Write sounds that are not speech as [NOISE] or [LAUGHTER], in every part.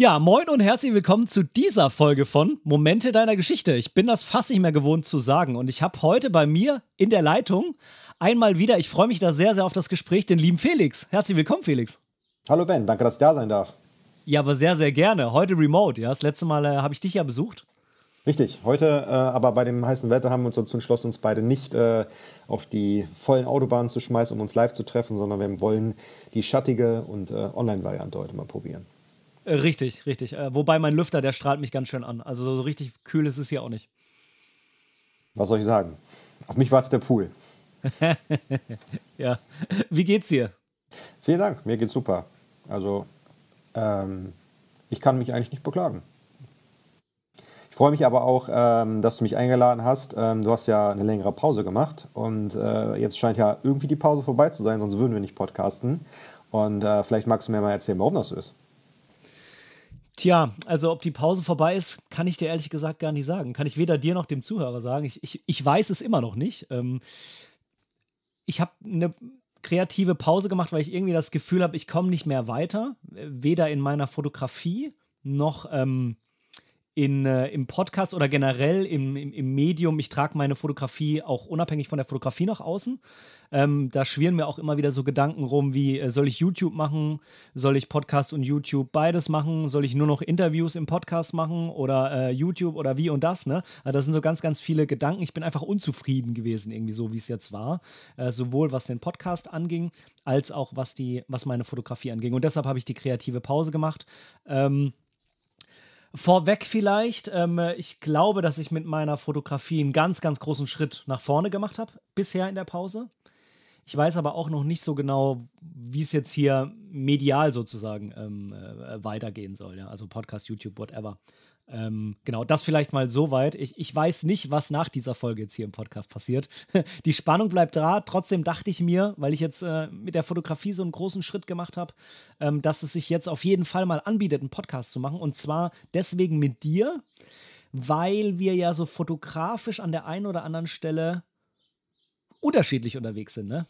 Ja, moin und herzlich willkommen zu dieser Folge von Momente deiner Geschichte. Ich bin das fast nicht mehr gewohnt zu sagen und ich habe heute bei mir in der Leitung einmal wieder, ich freue mich da sehr, sehr auf das Gespräch, den lieben Felix. Herzlich willkommen, Felix. Hallo Ben, danke, dass ich da sein darf. Ja, aber sehr, sehr gerne. Heute remote, ja. Das letzte Mal äh, habe ich dich ja besucht. Richtig, heute äh, aber bei dem heißen Wetter haben wir uns dazu entschlossen, uns beide nicht äh, auf die vollen Autobahnen zu schmeißen, um uns live zu treffen, sondern wir wollen die schattige und äh, Online-Variante heute mal probieren. Äh, richtig, richtig. Äh, wobei mein Lüfter, der strahlt mich ganz schön an. Also so richtig kühl ist es hier auch nicht. Was soll ich sagen? Auf mich wartet der Pool. [LAUGHS] ja. Wie geht's dir? Vielen Dank, mir geht's super. Also, ähm, ich kann mich eigentlich nicht beklagen. Ich freue mich aber auch, ähm, dass du mich eingeladen hast. Ähm, du hast ja eine längere Pause gemacht und äh, jetzt scheint ja irgendwie die Pause vorbei zu sein, sonst würden wir nicht podcasten. Und äh, vielleicht magst du mir mal erzählen, warum das so ist. Tja, also ob die Pause vorbei ist, kann ich dir ehrlich gesagt gar nicht sagen. Kann ich weder dir noch dem Zuhörer sagen. Ich, ich, ich weiß es immer noch nicht. Ähm, ich habe eine kreative Pause gemacht, weil ich irgendwie das Gefühl habe, ich komme nicht mehr weiter. Weder in meiner Fotografie noch ähm, in, äh, im Podcast oder generell im, im, im Medium. Ich trage meine Fotografie auch unabhängig von der Fotografie nach außen. Ähm, da schwirren mir auch immer wieder so Gedanken rum, wie äh, soll ich YouTube machen? Soll ich Podcast und YouTube beides machen? Soll ich nur noch Interviews im Podcast machen oder äh, YouTube oder wie und das? Ne? Also das sind so ganz, ganz viele Gedanken. Ich bin einfach unzufrieden gewesen, irgendwie so, wie es jetzt war. Äh, sowohl was den Podcast anging, als auch was, die, was meine Fotografie anging. Und deshalb habe ich die kreative Pause gemacht. Ähm, Vorweg vielleicht, ähm, ich glaube, dass ich mit meiner Fotografie einen ganz, ganz großen Schritt nach vorne gemacht habe, bisher in der Pause. Ich weiß aber auch noch nicht so genau, wie es jetzt hier medial sozusagen ähm, äh, weitergehen soll. Ja? Also Podcast, YouTube, whatever. Ähm, genau, das vielleicht mal so weit. Ich, ich weiß nicht, was nach dieser Folge jetzt hier im Podcast passiert. [LAUGHS] Die Spannung bleibt da. Trotzdem dachte ich mir, weil ich jetzt äh, mit der Fotografie so einen großen Schritt gemacht habe, ähm, dass es sich jetzt auf jeden Fall mal anbietet, einen Podcast zu machen. Und zwar deswegen mit dir, weil wir ja so fotografisch an der einen oder anderen Stelle unterschiedlich unterwegs sind, ne?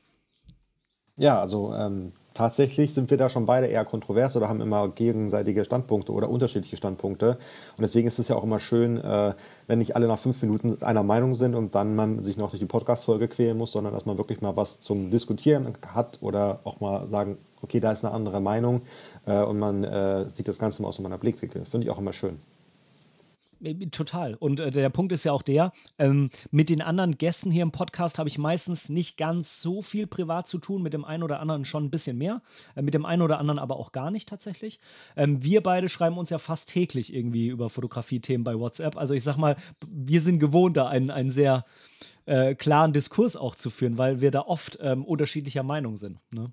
Ja, also ähm, tatsächlich sind wir da schon beide eher kontrovers oder haben immer gegenseitige Standpunkte oder unterschiedliche Standpunkte. Und deswegen ist es ja auch immer schön, äh, wenn nicht alle nach fünf Minuten einer Meinung sind und dann man sich noch durch die Podcast-Folge quälen muss, sondern dass man wirklich mal was zum Diskutieren hat oder auch mal sagen, okay, da ist eine andere Meinung äh, und man äh, sieht das Ganze mal aus einem anderen Blickwinkel. Finde ich auch immer schön. Äh, total. Und äh, der Punkt ist ja auch der, ähm, mit den anderen Gästen hier im Podcast habe ich meistens nicht ganz so viel privat zu tun, mit dem einen oder anderen schon ein bisschen mehr, äh, mit dem einen oder anderen aber auch gar nicht tatsächlich. Ähm, wir beide schreiben uns ja fast täglich irgendwie über Fotografie-Themen bei WhatsApp. Also ich sag mal, wir sind gewohnt, da einen, einen sehr äh, klaren Diskurs auch zu führen, weil wir da oft ähm, unterschiedlicher Meinung sind. Ne?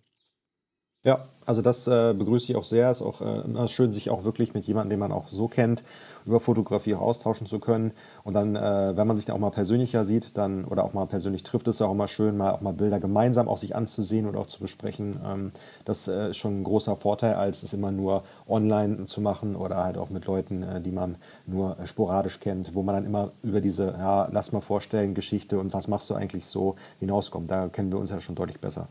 Ja, also das äh, begrüße ich auch sehr. Es ist auch äh, schön, sich auch wirklich mit jemandem, den man auch so kennt, über Fotografie auch austauschen zu können. Und dann, äh, wenn man sich dann auch mal persönlicher sieht, dann oder auch mal persönlich trifft, ist es auch immer schön, mal auch mal Bilder gemeinsam auch sich anzusehen und auch zu besprechen. Ähm, das äh, ist schon ein großer Vorteil, als es immer nur online zu machen oder halt auch mit Leuten, äh, die man nur äh, sporadisch kennt, wo man dann immer über diese, ja, lass mal vorstellen, Geschichte und was machst du eigentlich so hinauskommt. Da kennen wir uns ja schon deutlich besser.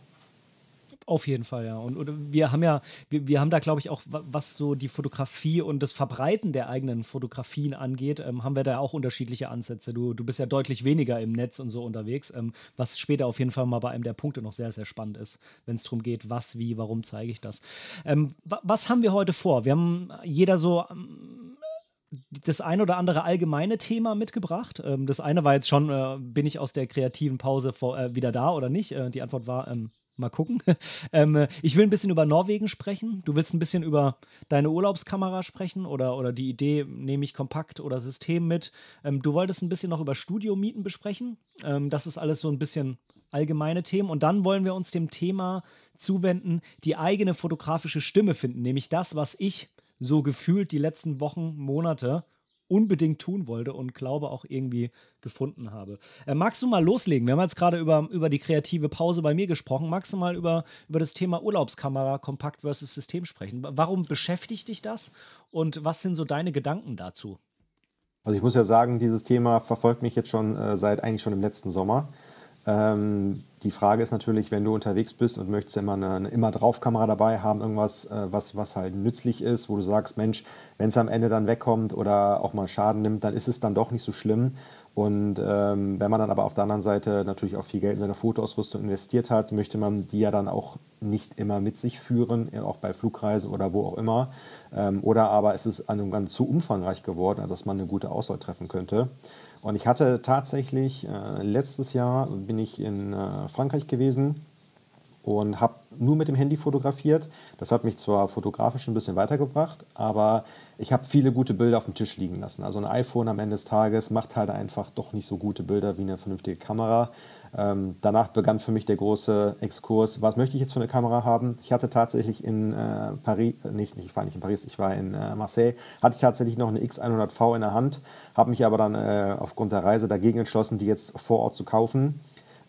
Auf jeden Fall, ja. Und, und wir haben ja, wir, wir haben da, glaube ich, auch, was so die Fotografie und das Verbreiten der eigenen Fotografien angeht, ähm, haben wir da auch unterschiedliche Ansätze. Du, du bist ja deutlich weniger im Netz und so unterwegs, ähm, was später auf jeden Fall mal bei einem der Punkte noch sehr, sehr spannend ist, wenn es darum geht, was, wie, warum zeige ich das. Ähm, was haben wir heute vor? Wir haben jeder so ähm, das ein oder andere allgemeine Thema mitgebracht. Ähm, das eine war jetzt schon, äh, bin ich aus der kreativen Pause äh, wieder da oder nicht? Äh, die Antwort war, ähm, Mal gucken. [LAUGHS] ähm, ich will ein bisschen über Norwegen sprechen. Du willst ein bisschen über deine Urlaubskamera sprechen oder, oder die Idee, nehme ich kompakt oder System mit. Ähm, du wolltest ein bisschen noch über Studiomieten besprechen. Ähm, das ist alles so ein bisschen allgemeine Themen. Und dann wollen wir uns dem Thema zuwenden, die eigene fotografische Stimme finden. Nämlich das, was ich so gefühlt die letzten Wochen, Monate unbedingt tun wollte und glaube auch irgendwie gefunden habe. Äh, magst du mal loslegen? Wir haben jetzt gerade über, über die kreative Pause bei mir gesprochen. Magst du mal über, über das Thema Urlaubskamera, Kompakt versus System sprechen? Warum beschäftigt dich das und was sind so deine Gedanken dazu? Also ich muss ja sagen, dieses Thema verfolgt mich jetzt schon äh, seit eigentlich schon im letzten Sommer. Ähm, die Frage ist natürlich, wenn du unterwegs bist und möchtest immer eine, eine immer drauf Kamera dabei haben, irgendwas, äh, was, was halt nützlich ist, wo du sagst, Mensch, wenn es am Ende dann wegkommt oder auch mal Schaden nimmt, dann ist es dann doch nicht so schlimm. Und ähm, wenn man dann aber auf der anderen Seite natürlich auch viel Geld in seine Fotoausrüstung investiert hat, möchte man die ja dann auch nicht immer mit sich führen, auch bei Flugreisen oder wo auch immer. Ähm, oder aber es ist ganz zu umfangreich geworden, als dass man eine gute Auswahl treffen könnte. Und ich hatte tatsächlich, äh, letztes Jahr bin ich in äh, Frankreich gewesen und habe nur mit dem Handy fotografiert. Das hat mich zwar fotografisch ein bisschen weitergebracht, aber ich habe viele gute Bilder auf dem Tisch liegen lassen. Also ein iPhone am Ende des Tages macht halt einfach doch nicht so gute Bilder wie eine vernünftige Kamera. Ähm, danach begann für mich der große Exkurs, was möchte ich jetzt für eine Kamera haben? Ich hatte tatsächlich in äh, Paris, äh, nicht, ich war nicht in Paris, ich war in äh, Marseille, hatte ich tatsächlich noch eine X100V in der Hand, habe mich aber dann äh, aufgrund der Reise dagegen entschlossen, die jetzt vor Ort zu kaufen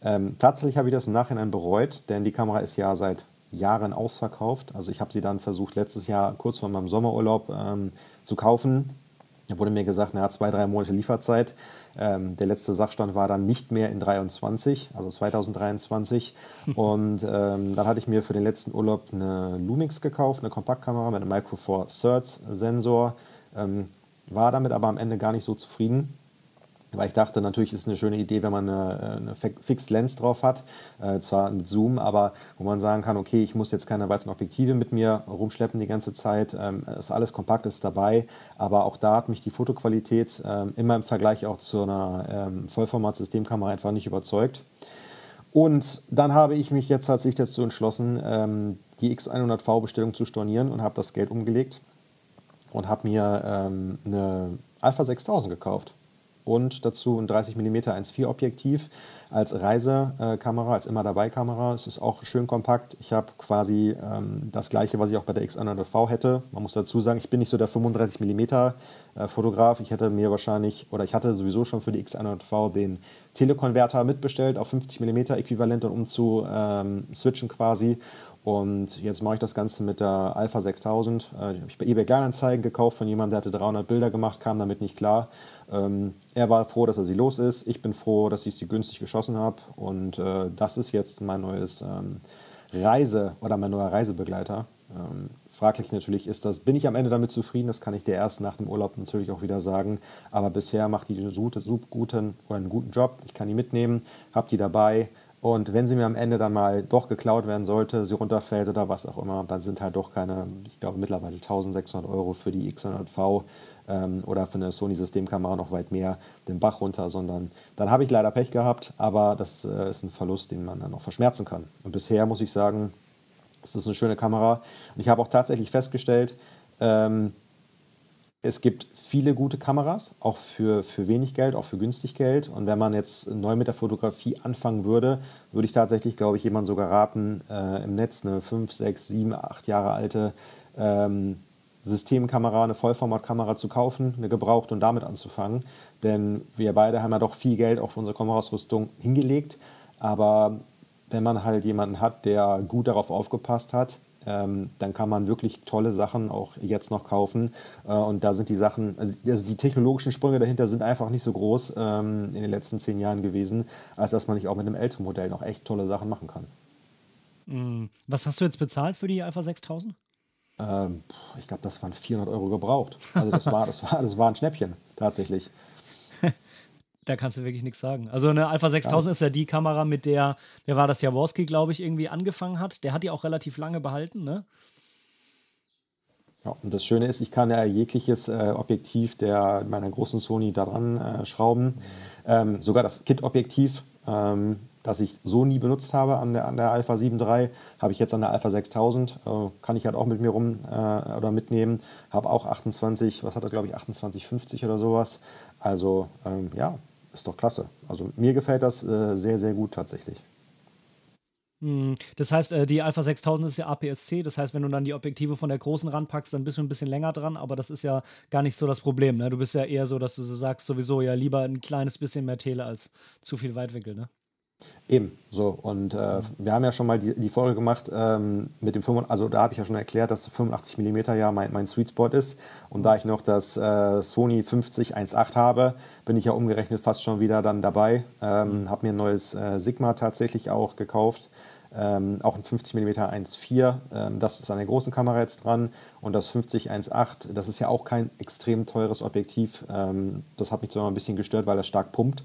ähm, tatsächlich habe ich das im Nachhinein bereut, denn die Kamera ist ja seit Jahren ausverkauft. Also ich habe sie dann versucht, letztes Jahr kurz vor meinem Sommerurlaub ähm, zu kaufen. Da wurde mir gesagt, hat zwei, drei Monate Lieferzeit. Ähm, der letzte Sachstand war dann nicht mehr in 23, also 2023. [LAUGHS] Und ähm, dann hatte ich mir für den letzten Urlaub eine Lumix gekauft, eine Kompaktkamera mit einem Micro Four Thirds Sensor. Ähm, war damit aber am Ende gar nicht so zufrieden weil ich dachte, natürlich ist es eine schöne Idee, wenn man eine, eine Fixed Lens drauf hat, äh, zwar mit Zoom, aber wo man sagen kann, okay, ich muss jetzt keine weiteren Objektive mit mir rumschleppen die ganze Zeit, ähm, ist alles kompakt, ist dabei, aber auch da hat mich die Fotoqualität ähm, immer im Vergleich auch zu einer ähm, Vollformat-Systemkamera einfach nicht überzeugt. Und dann habe ich mich jetzt tatsächlich dazu entschlossen, ähm, die X100V-Bestellung zu stornieren und habe das Geld umgelegt und habe mir ähm, eine Alpha 6000 gekauft und dazu ein 30 mm 1.4 Objektiv als Reisekamera, als immer dabei Kamera. Es ist auch schön kompakt. Ich habe quasi ähm, das gleiche, was ich auch bei der X100V hätte. Man muss dazu sagen, ich bin nicht so der 35 mm äh, Fotograf. Ich hätte mir wahrscheinlich oder ich hatte sowieso schon für die X100V den Telekonverter mitbestellt auf 50 mm Äquivalent und um zu ähm, switchen quasi. Und jetzt mache ich das Ganze mit der Alpha 6000. Äh, habe ich bei eBay Kleinanzeigen gekauft von jemandem, der hatte 300 Bilder gemacht, kam damit nicht klar. Ähm, er war froh, dass er sie los ist. Ich bin froh, dass ich sie günstig geschossen habe. Und äh, das ist jetzt mein neues ähm, Reise- oder mein neuer Reisebegleiter. Ähm, fraglich natürlich ist das, bin ich am Ende damit zufrieden? Das kann ich dir erst nach dem Urlaub natürlich auch wieder sagen. Aber bisher macht die einen guten oder einen guten Job. Ich kann die mitnehmen, habe die dabei. Und wenn sie mir am Ende dann mal doch geklaut werden sollte, sie runterfällt oder was auch immer, dann sind halt doch keine, ich glaube mittlerweile 1600 Euro für die X100V ähm, oder für eine Sony-Systemkamera noch weit mehr den Bach runter, sondern dann habe ich leider Pech gehabt, aber das äh, ist ein Verlust, den man dann noch verschmerzen kann. Und bisher muss ich sagen, ist das eine schöne Kamera. Und ich habe auch tatsächlich festgestellt, ähm, es gibt viele gute Kameras, auch für, für wenig Geld, auch für günstig Geld. Und wenn man jetzt neu mit der Fotografie anfangen würde, würde ich tatsächlich, glaube ich, jemandem sogar raten, äh, im Netz eine 5, 6, 7, 8 Jahre alte ähm, Systemkamera, eine Vollformatkamera zu kaufen, eine gebraucht und damit anzufangen. Denn wir beide haben ja doch viel Geld für unsere Kameraausrüstung hingelegt. Aber wenn man halt jemanden hat, der gut darauf aufgepasst hat, ähm, dann kann man wirklich tolle Sachen auch jetzt noch kaufen. Äh, und da sind die Sachen, also, also die technologischen Sprünge dahinter sind einfach nicht so groß ähm, in den letzten zehn Jahren gewesen, als dass man nicht auch mit einem älteren Modell noch echt tolle Sachen machen kann. Mm. Was hast du jetzt bezahlt für die Alpha 6000? Ähm, ich glaube, das waren 400 Euro gebraucht. Also das war, das war, das war ein Schnäppchen, tatsächlich. Da kannst du wirklich nichts sagen. Also eine Alpha 6000 ja. ist ja die Kamera, mit der, der war das Jaworski, glaube ich, irgendwie angefangen hat. Der hat die auch relativ lange behalten, ne? Ja, und das Schöne ist, ich kann ja jegliches äh, Objektiv der meiner großen Sony daran äh, schrauben. Ähm, sogar das Kit-Objektiv ähm, das ich so nie benutzt habe an der, an der Alpha 7.3, habe ich jetzt an der Alpha 6000. Äh, kann ich halt auch mit mir rum äh, oder mitnehmen. Habe auch 28, was hat das, glaube ich, 2850 oder sowas. Also ähm, ja, ist doch klasse. Also mir gefällt das äh, sehr, sehr gut tatsächlich. Hm, das heißt, äh, die Alpha 6000 ist ja APS-C, das heißt, wenn du dann die Objektive von der großen ranpackst, dann bist du ein bisschen länger dran, aber das ist ja gar nicht so das Problem. Ne? Du bist ja eher so, dass du sagst, sowieso ja lieber ein kleines bisschen mehr Tele als zu viel Weitwinkel, ne? Eben, so. Und äh, wir haben ja schon mal die, die Folge gemacht ähm, mit dem 85, also da habe ich ja schon erklärt, dass 85 mm ja mein, mein Sweet Spot ist. Und da ich noch das äh, Sony 50-1.8 habe, bin ich ja umgerechnet fast schon wieder dann dabei. Ähm, mhm. Habe mir ein neues äh, Sigma tatsächlich auch gekauft. Ähm, auch ein 50 mm 1.4, ähm, das ist an der großen Kamera jetzt dran. Und das 50-1.8, das ist ja auch kein extrem teures Objektiv. Ähm, das hat mich zwar ein bisschen gestört, weil das stark pumpt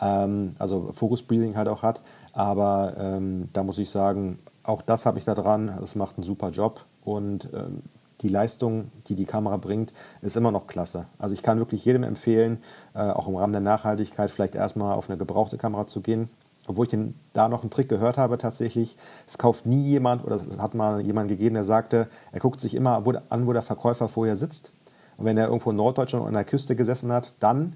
ähm, also Focus Breathing halt auch hat. Aber ähm, da muss ich sagen, auch das habe ich da dran. Es macht einen super Job und ähm, die Leistung, die die Kamera bringt, ist immer noch klasse. Also ich kann wirklich jedem empfehlen, äh, auch im Rahmen der Nachhaltigkeit vielleicht erstmal auf eine gebrauchte Kamera zu gehen. Obwohl ich den, da noch einen Trick gehört habe tatsächlich. Es kauft nie jemand oder es hat mal jemand gegeben, der sagte, er guckt sich immer an, wo der Verkäufer vorher sitzt. Und wenn er irgendwo in Norddeutschland an der Küste gesessen hat, dann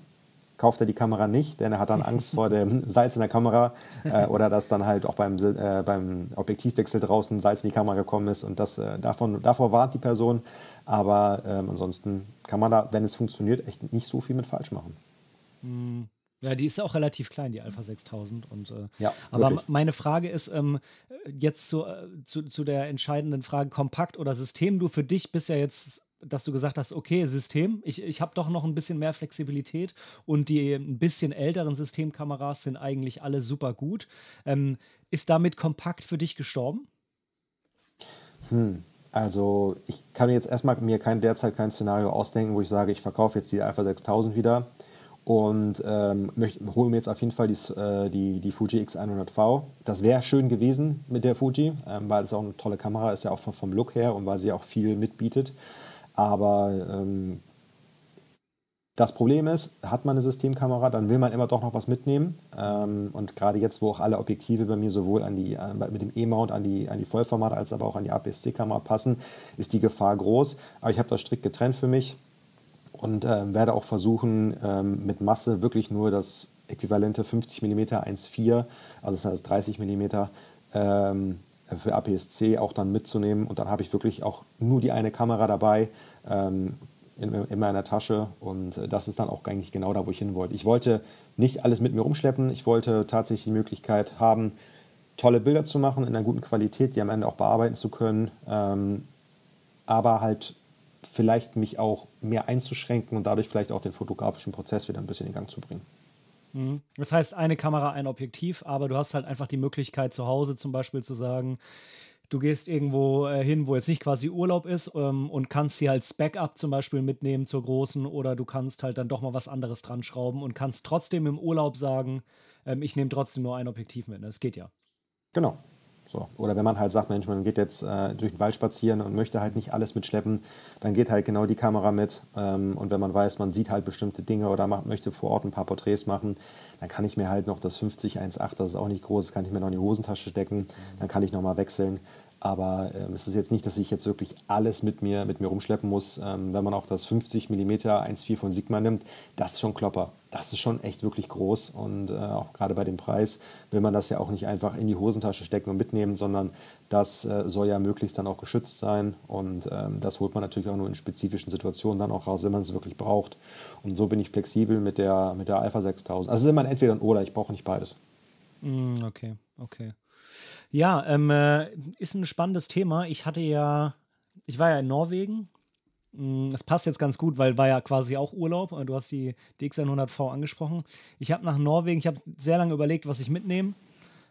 kauft er die Kamera nicht, denn er hat dann [LAUGHS] Angst vor dem Salz in der Kamera äh, oder dass dann halt auch beim, äh, beim Objektivwechsel draußen Salz in die Kamera gekommen ist und das, äh, davon, davor warnt die Person. Aber ähm, ansonsten kann man da, wenn es funktioniert, echt nicht so viel mit falsch machen. Hm. Ja, die ist auch relativ klein, die Alpha 6000. Und, äh, ja, aber wirklich. meine Frage ist ähm, jetzt zu, äh, zu, zu der entscheidenden Frage: Kompakt oder System? Du für dich bist ja jetzt dass du gesagt hast, okay, System, ich, ich habe doch noch ein bisschen mehr Flexibilität und die ein bisschen älteren Systemkameras sind eigentlich alle super gut. Ähm, ist damit kompakt für dich gestorben? Hm. Also ich kann jetzt erstmal mir kein, derzeit kein Szenario ausdenken, wo ich sage, ich verkaufe jetzt die Alpha 6000 wieder und ähm, hole mir jetzt auf jeden Fall die, äh, die, die Fuji X100V. Das wäre schön gewesen mit der Fuji, ähm, weil es auch eine tolle Kamera ist, ja auch vom, vom Look her und weil sie auch viel mitbietet. Aber ähm, das Problem ist, hat man eine Systemkamera, dann will man immer doch noch was mitnehmen. Ähm, und gerade jetzt, wo auch alle Objektive bei mir sowohl an die, äh, mit dem E-Mount an die, an die Vollformat als aber auch an die APS-C-Kamera passen, ist die Gefahr groß. Aber ich habe das strikt getrennt für mich und äh, werde auch versuchen, ähm, mit Masse wirklich nur das äquivalente 50 mm 1.4, also das heißt 30 mm, ähm, für APS-C auch dann mitzunehmen. Und dann habe ich wirklich auch nur die eine Kamera dabei ähm, in, in, meiner Tasche. Und äh, das ist dann auch eigentlich genau da, wo ich hin wollte. Ich wollte nicht alles mit mir rumschleppen. Ich wollte tatsächlich die Möglichkeit haben, tolle Bilder zu machen in einer guten Qualität, die am Ende auch bearbeiten zu können. Ähm, aber halt vielleicht mich auch mehr einzuschränken und dadurch vielleicht auch den fotografischen Prozess wieder ein bisschen in Gang zu bringen. Mhm. Das heißt, eine Kamera, ein Objektiv, aber du hast halt einfach die Möglichkeit zu Hause zum Beispiel zu sagen, du gehst irgendwo äh, hin, wo jetzt nicht quasi Urlaub ist ähm, und kannst sie als Backup zum Beispiel mitnehmen zur großen oder du kannst halt dann doch mal was anderes dran schrauben und kannst trotzdem im Urlaub sagen, ähm, ich nehme trotzdem nur ein Objektiv mit. Das geht ja. Genau, so. Oder wenn man halt sagt, Mensch, man geht jetzt äh, durch den Wald spazieren und möchte halt nicht alles mitschleppen, dann geht halt genau die Kamera mit. Ähm, und wenn man weiß, man sieht halt bestimmte Dinge oder macht, möchte vor Ort ein paar Porträts machen, dann kann ich mir halt noch das 50-1.8, das ist auch nicht groß, das kann ich mir noch in die Hosentasche stecken, dann kann ich nochmal wechseln. Aber ähm, es ist jetzt nicht, dass ich jetzt wirklich alles mit mir, mit mir rumschleppen muss. Ähm, wenn man auch das 50 mm 1.4 von Sigma nimmt, das ist schon Klopper. Das ist schon echt wirklich groß. Und äh, auch gerade bei dem Preis will man das ja auch nicht einfach in die Hosentasche stecken und mitnehmen, sondern das äh, soll ja möglichst dann auch geschützt sein. Und ähm, das holt man natürlich auch nur in spezifischen Situationen dann auch raus, wenn man es wirklich braucht. Und so bin ich flexibel mit der, mit der Alpha 6000. Also es ist immer entweder ein oder, ich brauche nicht beides. Mm, okay, okay. Ja, ähm, äh, ist ein spannendes Thema. Ich hatte ja, ich war ja in Norwegen. Mm, das passt jetzt ganz gut, weil war ja quasi auch Urlaub. Du hast die DX100V angesprochen. Ich habe nach Norwegen, ich habe sehr lange überlegt, was ich mitnehme.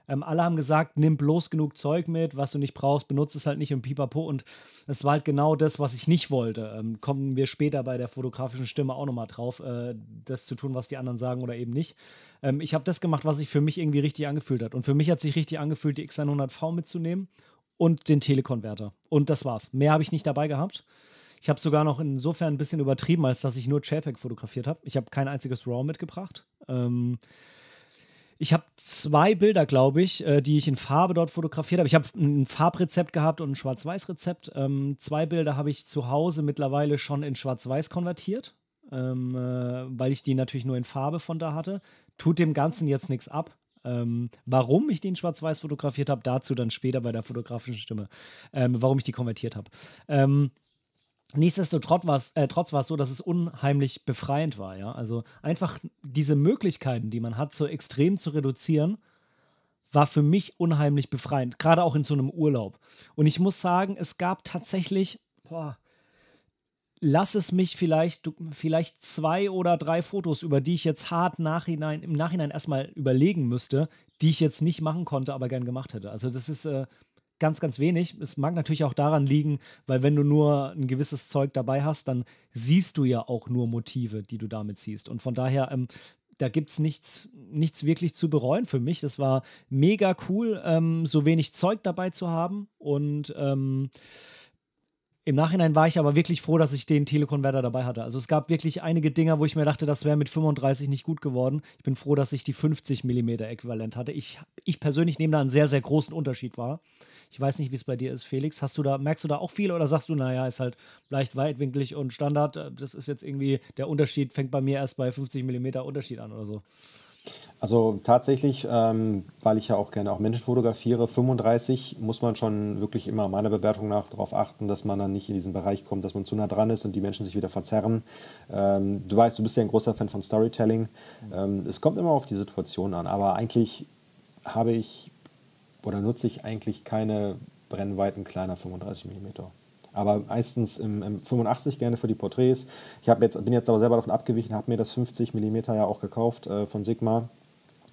Ähm, alle haben gesagt, nimm bloß genug Zeug mit, was du nicht brauchst, benutze es halt nicht im Pipapo. Und es war halt genau das, was ich nicht wollte. Ähm, kommen wir später bei der fotografischen Stimme auch nochmal drauf, äh, das zu tun, was die anderen sagen oder eben nicht. Ähm, ich habe das gemacht, was sich für mich irgendwie richtig angefühlt hat. Und für mich hat sich richtig angefühlt, die X100V mitzunehmen und den Telekonverter. Und das war's. Mehr habe ich nicht dabei gehabt. Ich habe sogar noch insofern ein bisschen übertrieben, als dass ich nur JPEG fotografiert habe. Ich habe kein einziges RAW mitgebracht. Ähm, ich habe zwei Bilder, glaube ich, äh, die ich in Farbe dort fotografiert habe. Ich habe ein Farbrezept gehabt und ein Schwarz-Weiß-Rezept. Ähm, zwei Bilder habe ich zu Hause mittlerweile schon in Schwarz-Weiß konvertiert, ähm, äh, weil ich die natürlich nur in Farbe von da hatte. Tut dem Ganzen jetzt nichts ab. Ähm, warum ich den schwarz-weiß fotografiert habe, dazu dann später bei der fotografischen Stimme, ähm, warum ich die konvertiert habe. Ähm, Nichtsdestotrotz war es äh, so, dass es unheimlich befreiend war. Ja? Also einfach diese Möglichkeiten, die man hat, so extrem zu reduzieren, war für mich unheimlich befreiend. Gerade auch in so einem Urlaub. Und ich muss sagen, es gab tatsächlich, boah, lass es mich vielleicht, vielleicht zwei oder drei Fotos, über die ich jetzt hart nachhinein, im Nachhinein erstmal überlegen müsste, die ich jetzt nicht machen konnte, aber gern gemacht hätte. Also das ist äh, ganz, ganz wenig. Es mag natürlich auch daran liegen, weil wenn du nur ein gewisses Zeug dabei hast, dann siehst du ja auch nur Motive, die du damit siehst. Und von daher, ähm, da gibt es nichts, nichts wirklich zu bereuen für mich. Das war mega cool, ähm, so wenig Zeug dabei zu haben. Und ähm, im Nachhinein war ich aber wirklich froh, dass ich den Telekonverter dabei hatte. Also es gab wirklich einige Dinger, wo ich mir dachte, das wäre mit 35 nicht gut geworden. Ich bin froh, dass ich die 50 mm Äquivalent hatte. Ich, ich persönlich nehme da einen sehr, sehr großen Unterschied wahr. Ich weiß nicht, wie es bei dir ist, Felix. Hast du da, merkst du da auch viel oder sagst du, naja, ist halt leicht weitwinklig und Standard? Das ist jetzt irgendwie, der Unterschied fängt bei mir erst bei 50 mm Unterschied an oder so. Also tatsächlich, ähm, weil ich ja auch gerne auch Menschen fotografiere, 35 muss man schon wirklich immer meiner Bewertung nach darauf achten, dass man dann nicht in diesen Bereich kommt, dass man zu nah dran ist und die Menschen sich wieder verzerren. Ähm, du weißt, du bist ja ein großer Fan von Storytelling. Ähm, es kommt immer auf die Situation an, aber eigentlich habe ich oder nutze ich eigentlich keine Brennweiten kleiner 35 mm. Aber meistens im, im 85 gerne für die Porträts. Ich jetzt, bin jetzt aber selber davon abgewichen, habe mir das 50 mm ja auch gekauft äh, von Sigma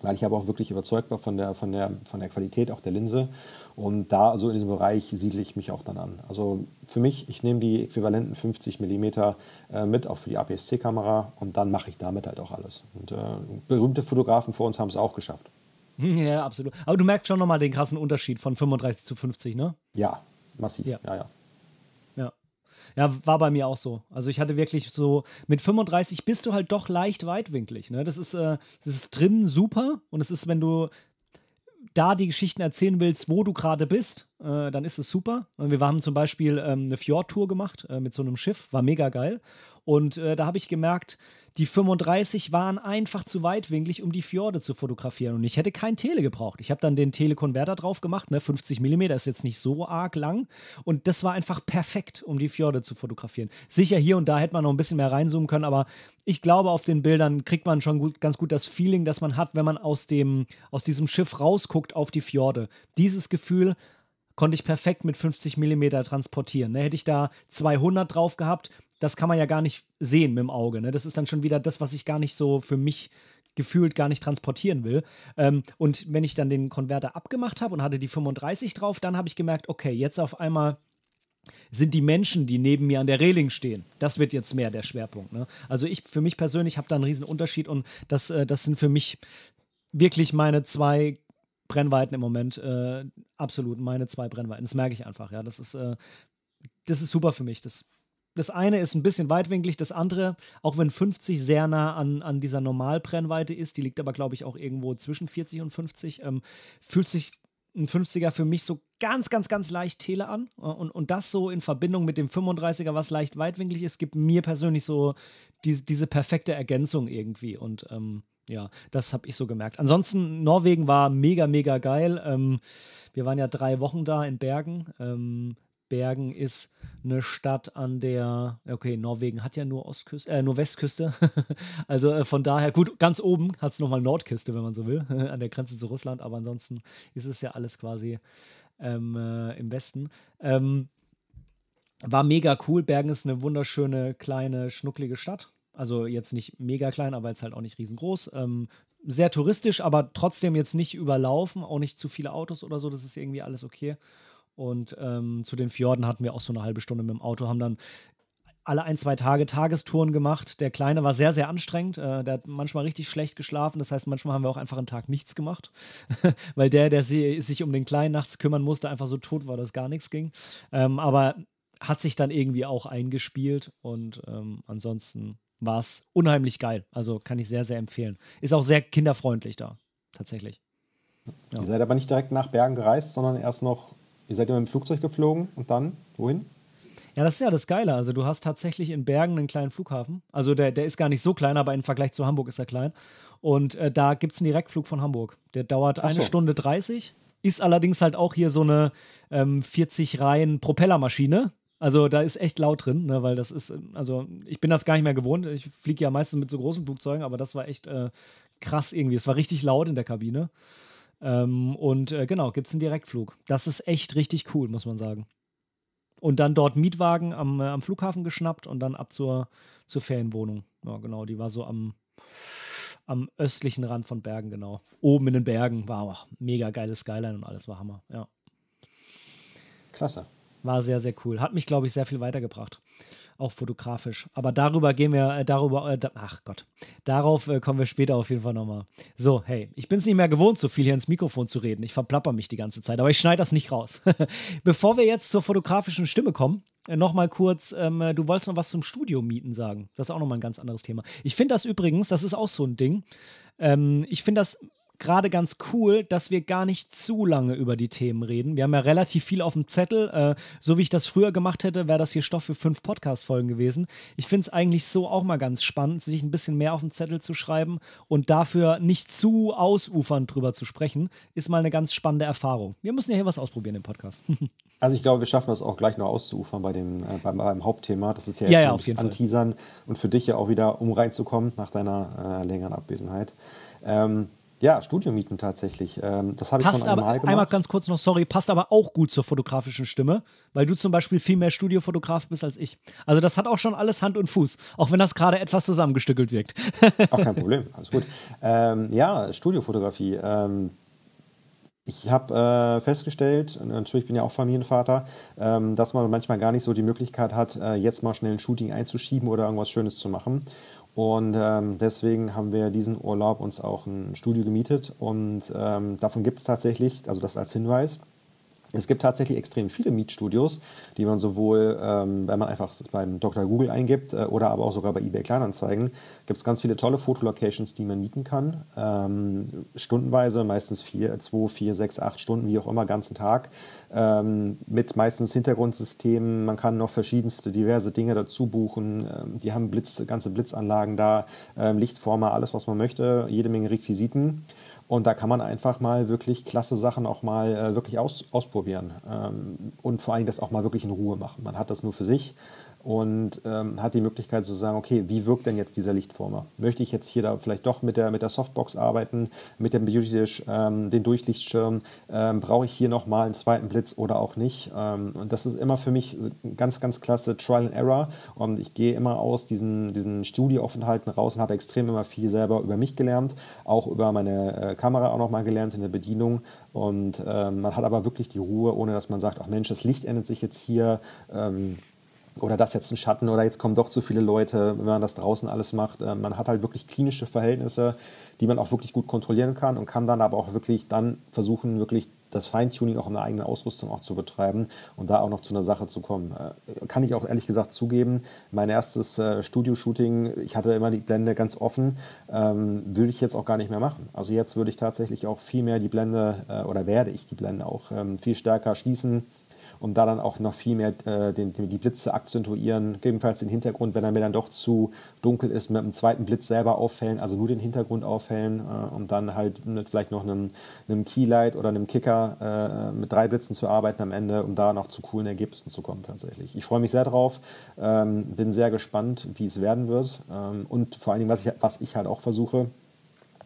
weil ich aber auch wirklich überzeugt war von der, von, der, von der Qualität auch der Linse. Und da, also in diesem Bereich, siedle ich mich auch dann an. Also für mich, ich nehme die äquivalenten 50 mm äh, mit, auch für die APS-C-Kamera, und dann mache ich damit halt auch alles. Und äh, berühmte Fotografen vor uns haben es auch geschafft. [LAUGHS] Ja, absolut. Aber du merkst schon nochmal den krassen Unterschied von 35 zu 50, ne? Ja, massiv. Ja, ja. ja. Ja, war bei mir auch so. Also ich hatte wirklich so, mit 35 bist du halt doch leicht weitwinklig. Ne? Das, ist, äh, das ist drin super und es ist, wenn du da die Geschichten erzählen willst, wo du gerade bist, äh, dann ist es super. Wir haben zum Beispiel ähm, eine Fjordtour gemacht äh, mit so einem Schiff, war mega geil. Und äh, da habe ich gemerkt, die 35 waren einfach zu weitwinklig, um die Fjorde zu fotografieren. Und ich hätte kein Tele gebraucht. Ich habe dann den Telekonverter drauf gemacht, ne? 50 mm ist jetzt nicht so arg lang. Und das war einfach perfekt, um die Fjorde zu fotografieren. Sicher, hier und da hätte man noch ein bisschen mehr reinzoomen können, aber ich glaube, auf den Bildern kriegt man schon gut, ganz gut das Feeling, das man hat, wenn man aus, dem, aus diesem Schiff rausguckt auf die Fjorde. Dieses Gefühl konnte ich perfekt mit 50 mm transportieren. Ne? Hätte ich da 200 drauf gehabt, das kann man ja gar nicht sehen mit dem Auge. Ne? Das ist dann schon wieder das, was ich gar nicht so für mich gefühlt gar nicht transportieren will. Ähm, und wenn ich dann den Konverter abgemacht habe und hatte die 35 drauf, dann habe ich gemerkt, okay, jetzt auf einmal sind die Menschen, die neben mir an der Reling stehen. Das wird jetzt mehr der Schwerpunkt. Ne? Also ich, für mich persönlich, habe da einen riesen Unterschied und das, äh, das sind für mich wirklich meine zwei Brennweiten im Moment. Äh, absolut meine zwei Brennweiten. Das merke ich einfach. Ja, das ist, äh, das ist super für mich. Das das eine ist ein bisschen weitwinklig, das andere, auch wenn 50 sehr nah an, an dieser Normalbrennweite ist, die liegt aber, glaube ich, auch irgendwo zwischen 40 und 50, ähm, fühlt sich ein 50er für mich so ganz, ganz, ganz leicht Tele an. Und, und das so in Verbindung mit dem 35er, was leicht weitwinklig ist, gibt mir persönlich so die, diese perfekte Ergänzung irgendwie. Und ähm, ja, das habe ich so gemerkt. Ansonsten, Norwegen war mega, mega geil. Ähm, wir waren ja drei Wochen da in Bergen. Ähm, Bergen ist eine Stadt an der, okay, Norwegen hat ja nur Ostküste, äh, nur Westküste. [LAUGHS] also äh, von daher, gut, ganz oben hat es nochmal Nordküste, wenn man so will, [LAUGHS] an der Grenze zu Russland, aber ansonsten ist es ja alles quasi ähm, äh, im Westen. Ähm, war mega cool. Bergen ist eine wunderschöne, kleine, schnucklige Stadt. Also jetzt nicht mega klein, aber jetzt halt auch nicht riesengroß. Ähm, sehr touristisch, aber trotzdem jetzt nicht überlaufen, auch nicht zu viele Autos oder so. Das ist irgendwie alles okay. Und ähm, zu den Fjorden hatten wir auch so eine halbe Stunde mit dem Auto, haben dann alle ein, zwei Tage Tagestouren gemacht. Der Kleine war sehr, sehr anstrengend. Äh, der hat manchmal richtig schlecht geschlafen. Das heißt, manchmal haben wir auch einfach einen Tag nichts gemacht. [LAUGHS] Weil der, der sich um den Kleinen nachts kümmern musste, einfach so tot war, dass gar nichts ging. Ähm, aber hat sich dann irgendwie auch eingespielt und ähm, ansonsten war es unheimlich geil. Also kann ich sehr, sehr empfehlen. Ist auch sehr kinderfreundlich da, tatsächlich. Ja. Ihr seid aber nicht direkt nach Bergen gereist, sondern erst noch Ihr seid ja mit dem Flugzeug geflogen und dann wohin? Ja, das ist ja das Geile. Also du hast tatsächlich in Bergen einen kleinen Flughafen. Also der, der ist gar nicht so klein, aber im Vergleich zu Hamburg ist er klein. Und äh, da gibt es einen Direktflug von Hamburg. Der dauert so. eine Stunde 30. Ist allerdings halt auch hier so eine ähm, 40 Reihen Propellermaschine. Also da ist echt laut drin, ne, weil das ist, also ich bin das gar nicht mehr gewohnt. Ich fliege ja meistens mit so großen Flugzeugen, aber das war echt äh, krass irgendwie. Es war richtig laut in der Kabine. Ähm, und äh, genau, gibt es einen Direktflug. Das ist echt richtig cool, muss man sagen. Und dann dort Mietwagen am, äh, am Flughafen geschnappt und dann ab zur, zur Ferienwohnung. Ja, genau, die war so am, am östlichen Rand von Bergen, genau. Oben in den Bergen war auch mega geiles Skyline und alles war Hammer, ja. Klasse. War sehr, sehr cool. Hat mich, glaube ich, sehr viel weitergebracht. Auch fotografisch. Aber darüber gehen wir, äh, darüber, äh, ach Gott, darauf äh, kommen wir später auf jeden Fall nochmal. So, hey, ich bin es nicht mehr gewohnt, so viel hier ins Mikrofon zu reden. Ich verplapper mich die ganze Zeit, aber ich schneide das nicht raus. [LAUGHS] Bevor wir jetzt zur fotografischen Stimme kommen, nochmal kurz, ähm, du wolltest noch was zum Studio mieten sagen. Das ist auch nochmal ein ganz anderes Thema. Ich finde das übrigens, das ist auch so ein Ding. Ähm, ich finde das gerade ganz cool, dass wir gar nicht zu lange über die Themen reden. Wir haben ja relativ viel auf dem Zettel. Äh, so wie ich das früher gemacht hätte, wäre das hier Stoff für fünf Podcast-Folgen gewesen. Ich finde es eigentlich so auch mal ganz spannend, sich ein bisschen mehr auf den Zettel zu schreiben und dafür nicht zu ausufernd drüber zu sprechen, ist mal eine ganz spannende Erfahrung. Wir müssen ja hier was ausprobieren im Podcast. [LAUGHS] Also ich glaube, wir schaffen das auch gleich noch auszuufern bei dem, äh, beim, beim, Hauptthema. Das ist ja jetzt ja, ja, ein Anteasern und für dich ja auch wieder, um reinzukommen nach deiner äh, längeren Abwesenheit. Ähm, ja, Studiomieten tatsächlich. Ähm, das habe ich schon einmal aber, gemacht. Einmal ganz kurz noch, sorry, passt aber auch gut zur fotografischen Stimme, weil du zum Beispiel viel mehr Studiofotograf bist als ich. Also das hat auch schon alles Hand und Fuß, auch wenn das gerade etwas zusammengestückelt wirkt. Ach, kein [LAUGHS] Problem, alles gut. Ähm, ja, Studiofotografie. Ähm, ich habe äh, festgestellt, natürlich bin ich ja auch Familienvater, ähm, dass man manchmal gar nicht so die Möglichkeit hat, äh, jetzt mal schnell ein Shooting einzuschieben oder irgendwas Schönes zu machen. Und ähm, deswegen haben wir diesen Urlaub uns auch ein Studio gemietet. Und ähm, davon gibt es tatsächlich, also das als Hinweis, es gibt tatsächlich extrem viele Mietstudios, die man sowohl, ähm, wenn man einfach beim Dr. Google eingibt äh, oder aber auch sogar bei eBay Kleinanzeigen, gibt es ganz viele tolle Fotolocations, die man mieten kann. Ähm, stundenweise, meistens vier, zwei, vier, sechs, acht Stunden, wie auch immer, ganzen Tag. Ähm, mit meistens Hintergrundsystemen. Man kann noch verschiedenste, diverse Dinge dazu buchen. Ähm, die haben Blitz, ganze Blitzanlagen da, ähm, Lichtformer, alles, was man möchte, jede Menge Requisiten. Und da kann man einfach mal wirklich klasse Sachen auch mal äh, wirklich aus, ausprobieren ähm, und vor allem das auch mal wirklich in Ruhe machen. Man hat das nur für sich und ähm, hat die Möglichkeit zu sagen, okay, wie wirkt denn jetzt dieser Lichtformer? Möchte ich jetzt hier da vielleicht doch mit der, mit der Softbox arbeiten, mit dem Beauty Dish, ähm, den Durchlichtschirm? Ähm, brauche ich hier nochmal einen zweiten Blitz oder auch nicht? Ähm, und das ist immer für mich ganz, ganz klasse Trial and Error. Und ich gehe immer aus diesen, diesen Studioaufenthalten raus und habe extrem immer viel selber über mich gelernt, auch über meine äh, Kamera auch nochmal gelernt in der Bedienung. Und ähm, man hat aber wirklich die Ruhe, ohne dass man sagt, ach Mensch, das Licht ändert sich jetzt hier. Ähm, oder das jetzt ein Schatten oder jetzt kommen doch zu viele Leute, wenn man das draußen alles macht. Äh, man hat halt wirklich klinische Verhältnisse, die man auch wirklich gut kontrollieren kann und kann dann aber auch wirklich dann versuchen, wirklich das Feintuning auch in der eigenen Ausrüstung auch zu betreiben und da auch noch zu einer Sache zu kommen. Äh, kann ich auch ehrlich gesagt zugeben, mein erstes äh, Studio-Shooting, ich hatte immer die Blende ganz offen, ähm, würde ich jetzt auch gar nicht mehr machen. Also jetzt würde ich tatsächlich auch viel mehr die Blende äh, oder werde ich die Blende auch ähm, viel stärker schließen, um da dann auch noch viel mehr äh, den, die Blitze akzentuieren. Gegebenenfalls den Hintergrund, wenn er mir dann doch zu dunkel ist, mit einem zweiten Blitz selber aufhellen, also nur den Hintergrund aufhellen äh, und dann halt mit vielleicht noch einem, einem Keylight oder einem Kicker äh, mit drei Blitzen zu arbeiten am Ende, um da noch zu coolen Ergebnissen zu kommen tatsächlich. Ich freue mich sehr drauf, ähm, bin sehr gespannt, wie es werden wird ähm, und vor allen Dingen, was ich, was ich halt auch versuche,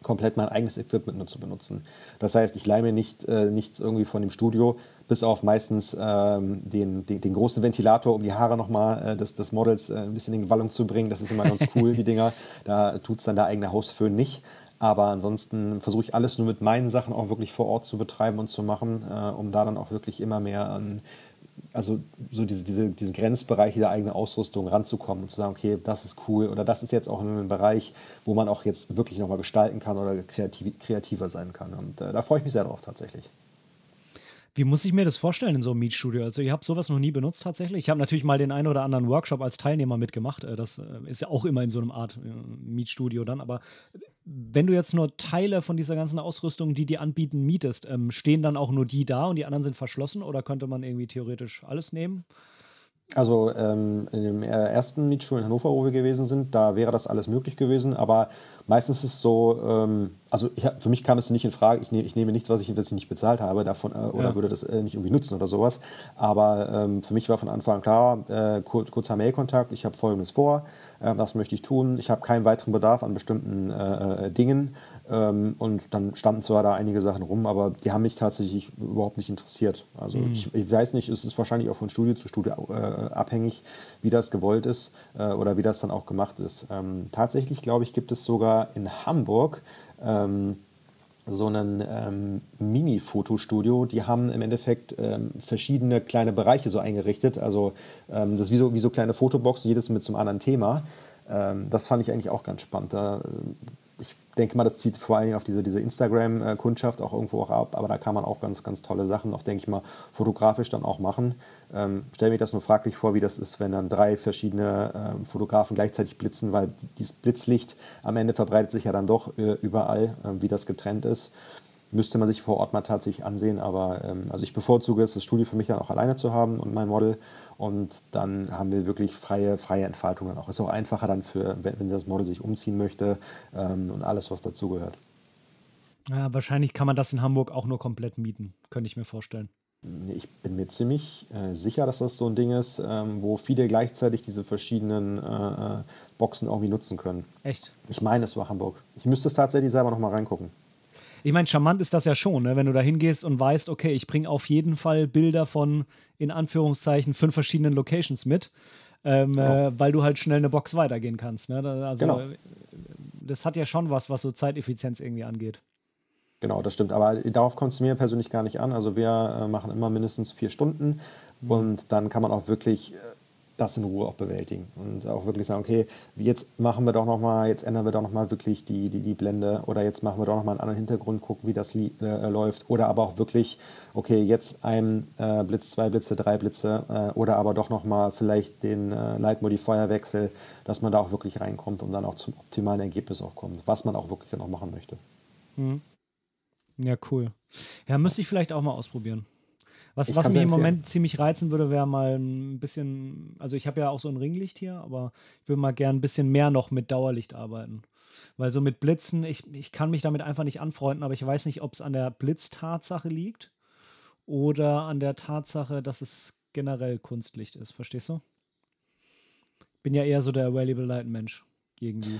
komplett mein eigenes Equipment nur zu benutzen. Das heißt, ich leihe mir nicht, äh, nichts irgendwie von dem Studio, bis auf meistens ähm, den, den, den, großen Ventilator, um die Haare nochmal äh, des, des Models äh, ein bisschen in Wallung zu bringen. Das ist immer ganz cool, die Dinger. Da tut es dann der eigene Hausföhn nicht. Aber ansonsten versuche ich alles nur mit meinen Sachen auch wirklich vor Ort zu betreiben und zu machen, äh, um da dann auch wirklich immer mehr an also so diese, diese, diese Grenzbereiche der eigenen Ausrüstung ranzukommen und zu sagen, okay, das ist cool oder das ist jetzt auch ein Bereich, wo man auch jetzt wirklich nochmal gestalten kann oder kreativ, kreativer sein kann. Und äh, da freue ich mich sehr drauf tatsächlich. Wie muss ich mir das vorstellen in so einem Mietstudio? Also, ihr habt sowas noch nie benutzt tatsächlich. Ich habe natürlich mal den einen oder anderen Workshop als Teilnehmer mitgemacht. Äh, das äh, ist ja auch immer in so einem Art äh, Mietstudio dann. Aber wenn du jetzt nur Teile von dieser ganzen Ausrüstung, die die anbieten, mietest, ähm, stehen dann auch nur die da und die anderen sind verschlossen? Oder könnte man irgendwie theoretisch alles nehmen? Also ähm, in dem ersten Mietschuh in Hannover, wo wir gewesen sind, da wäre das alles möglich gewesen, aber meistens ist es so, ähm, also ich, für mich kam es nicht in Frage, ich, nehm, ich nehme nichts, was ich, was ich nicht bezahlt habe davon äh, oder ja. würde das äh, nicht irgendwie nutzen oder sowas, aber ähm, für mich war von Anfang an klar, äh, kur kurzer Mailkontakt, ich habe Folgendes vor, äh, das möchte ich tun, ich habe keinen weiteren Bedarf an bestimmten äh, äh, Dingen ähm, und dann standen zwar da einige Sachen rum, aber die haben mich tatsächlich überhaupt nicht interessiert. Also mhm. ich, ich, weiß nicht, es ist wahrscheinlich auch von Studie zu Studie äh, abhängig, wie das gewollt ist äh, oder wie das dann auch gemacht ist. Ähm, tatsächlich, glaube ich, gibt es sogar in Hamburg ähm, so ein ähm, Mini-Fotostudio. Die haben im Endeffekt ähm, verschiedene kleine Bereiche so eingerichtet. Also ähm, das ist wie so, wie so kleine Fotoboxen, jedes mit einem anderen Thema. Ähm, das fand ich eigentlich auch ganz spannend. Da denke mal, das zieht vor allem auf diese, diese Instagram-Kundschaft auch irgendwo auch ab, aber da kann man auch ganz, ganz tolle Sachen, auch denke ich mal, fotografisch dann auch machen. Ähm, stell mir das nur fraglich vor, wie das ist, wenn dann drei verschiedene ähm, Fotografen gleichzeitig blitzen, weil dieses Blitzlicht am Ende verbreitet sich ja dann doch äh, überall, äh, wie das getrennt ist müsste man sich vor Ort mal tatsächlich ansehen. Aber ähm, also ich bevorzuge es, das Studio für mich dann auch alleine zu haben und mein Model. Und dann haben wir wirklich freie, freie Entfaltung dann auch. Ist auch einfacher dann für, wenn, wenn das Model sich umziehen möchte ähm, und alles, was dazugehört. Ja, wahrscheinlich kann man das in Hamburg auch nur komplett mieten, könnte ich mir vorstellen. Ich bin mir ziemlich äh, sicher, dass das so ein Ding ist, ähm, wo viele gleichzeitig diese verschiedenen äh, äh Boxen irgendwie nutzen können. Echt? Ich meine, es war Hamburg. Ich müsste es tatsächlich selber nochmal reingucken. Ich meine, charmant ist das ja schon, ne? wenn du da hingehst und weißt, okay, ich bringe auf jeden Fall Bilder von, in Anführungszeichen, fünf verschiedenen Locations mit, ähm, genau. äh, weil du halt schnell eine Box weitergehen kannst. Ne? Also, genau. das hat ja schon was, was so Zeiteffizienz irgendwie angeht. Genau, das stimmt. Aber darauf kommt es mir persönlich gar nicht an. Also wir äh, machen immer mindestens vier Stunden mhm. und dann kann man auch wirklich äh, das in Ruhe auch bewältigen und auch wirklich sagen, okay, jetzt machen wir doch nochmal, jetzt ändern wir doch nochmal wirklich die, die, die Blende oder jetzt machen wir doch nochmal einen anderen Hintergrund, gucken, wie das äh, läuft oder aber auch wirklich, okay, jetzt ein äh, Blitz, zwei Blitze, drei Blitze äh, oder aber doch nochmal vielleicht den äh, Light Modifier Wechsel, dass man da auch wirklich reinkommt und dann auch zum optimalen Ergebnis auch kommt, was man auch wirklich dann auch machen möchte. Mhm. Ja, cool. Ja, müsste ich vielleicht auch mal ausprobieren. Was, was mich im Moment ziemlich reizen würde, wäre mal ein bisschen, also ich habe ja auch so ein Ringlicht hier, aber ich würde mal gern ein bisschen mehr noch mit Dauerlicht arbeiten. Weil so mit Blitzen, ich, ich kann mich damit einfach nicht anfreunden, aber ich weiß nicht, ob es an der Blitztatsache liegt oder an der Tatsache, dass es generell Kunstlicht ist. Verstehst du? Bin ja eher so der Available Light Mensch irgendwie.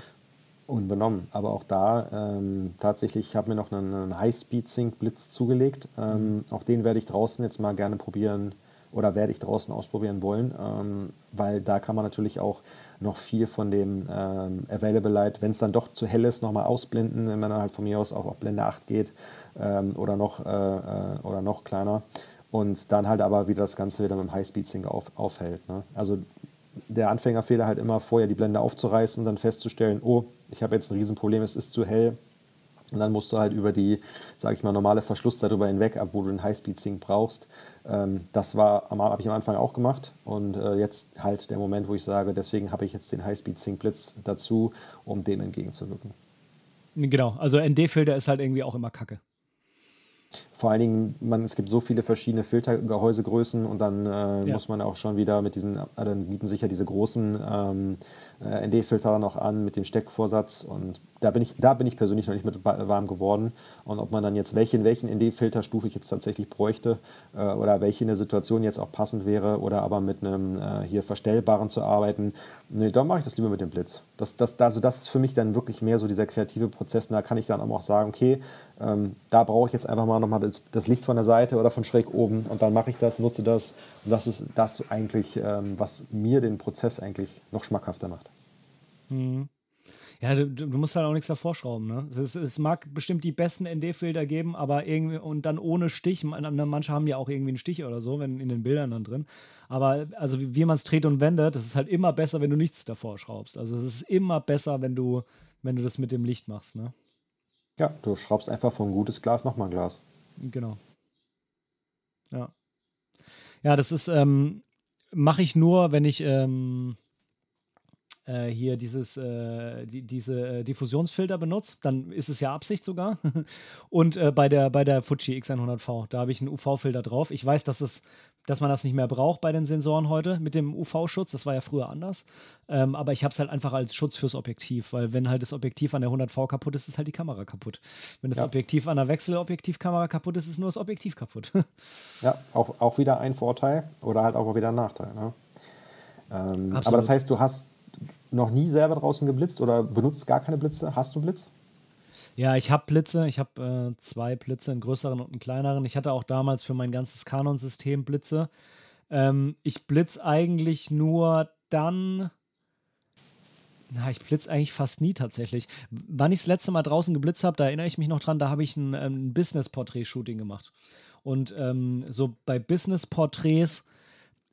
Unbenommen. Aber auch da ähm, tatsächlich, ich habe mir noch einen, einen High-Speed-Sync-Blitz zugelegt. Ähm, auch den werde ich draußen jetzt mal gerne probieren oder werde ich draußen ausprobieren wollen, ähm, weil da kann man natürlich auch noch viel von dem ähm, Available Light, wenn es dann doch zu hell ist, nochmal ausblenden, wenn man dann halt von mir aus auch auf Blende 8 geht ähm, oder, noch, äh, äh, oder noch kleiner. Und dann halt aber wieder das Ganze wieder mit dem High-Speed-Sync auf, aufhält. Ne? Also der Anfängerfehler halt immer vorher die Blende aufzureißen und dann festzustellen, oh, ich habe jetzt ein Riesenproblem, es ist zu hell. Und dann musst du halt über die, sage ich mal, normale Verschlusszeit darüber hinweg, ab wo du den Highspeed-Sync brauchst. Ähm, das war, habe ich am Anfang auch gemacht. Und äh, jetzt halt der Moment, wo ich sage, deswegen habe ich jetzt den Highspeed-Sync-Blitz dazu, um dem entgegenzuwirken. Genau, also ND-Filter ist halt irgendwie auch immer kacke. Vor allen Dingen, man, es gibt so viele verschiedene Filtergehäusegrößen und dann äh, ja. muss man auch schon wieder mit diesen, äh, dann bieten sich ja diese großen ähm, äh, ND-Filter noch an mit dem Steckvorsatz und da bin ich, da bin ich persönlich noch nicht mit warm geworden. Und ob man dann jetzt welchen, welchen ND-Filterstufe ich jetzt tatsächlich bräuchte äh, oder welche in der Situation jetzt auch passend wäre oder aber mit einem äh, hier verstellbaren zu arbeiten, nee, da mache ich das lieber mit dem Blitz. Das, das, also das ist für mich dann wirklich mehr so dieser kreative Prozess. Da kann ich dann auch sagen, okay, ähm, da brauche ich jetzt einfach mal nochmal das, das Licht von der Seite oder von schräg oben und dann mache ich das, nutze das. Und das ist das eigentlich, ähm, was mir den Prozess eigentlich noch schmackhafter macht. Mhm. Ja, du, du, musst halt auch nichts davor schrauben. Ne? Es, es mag bestimmt die besten ND-Filter geben, aber irgendwie und dann ohne Stich. Manche haben ja auch irgendwie einen Stich oder so, wenn in den Bildern dann drin. Aber also wie, wie man es dreht und wendet, das ist halt immer besser, wenn du nichts davor schraubst. Also es ist immer besser, wenn du, wenn du das mit dem Licht machst. Ne? Ja, du schraubst einfach von gutes Glas nochmal Glas. Genau. Ja. Ja, das ist, ähm, mache ich nur, wenn ich, ähm, äh, hier dieses, äh, die, diese äh, Diffusionsfilter benutzt, dann ist es ja Absicht sogar. [LAUGHS] Und äh, bei, der, bei der Fuji X100V, da habe ich einen UV-Filter drauf. Ich weiß, dass es dass man das nicht mehr braucht bei den Sensoren heute mit dem UV-Schutz. Das war ja früher anders. Ähm, aber ich habe es halt einfach als Schutz fürs Objektiv, weil wenn halt das Objektiv an der 100V kaputt ist, ist halt die Kamera kaputt. Wenn das ja. Objektiv an der Wechselobjektivkamera kaputt ist, ist nur das Objektiv kaputt. [LAUGHS] ja, auch, auch wieder ein Vorteil oder halt auch wieder ein Nachteil. Ne? Ähm, aber das heißt, du hast noch nie selber draußen geblitzt oder benutzt gar keine Blitze? Hast du Blitz? Ja, ich habe Blitze. Ich habe äh, zwei Blitze, einen größeren und einen kleineren. Ich hatte auch damals für mein ganzes Canon-System Blitze. Ähm, ich blitz eigentlich nur dann. Na, ich blitz eigentlich fast nie tatsächlich. Wann ich das letzte Mal draußen geblitzt habe, da erinnere ich mich noch dran, da habe ich ein, ein Business-Porträt-Shooting gemacht. Und ähm, so bei Business-Porträts,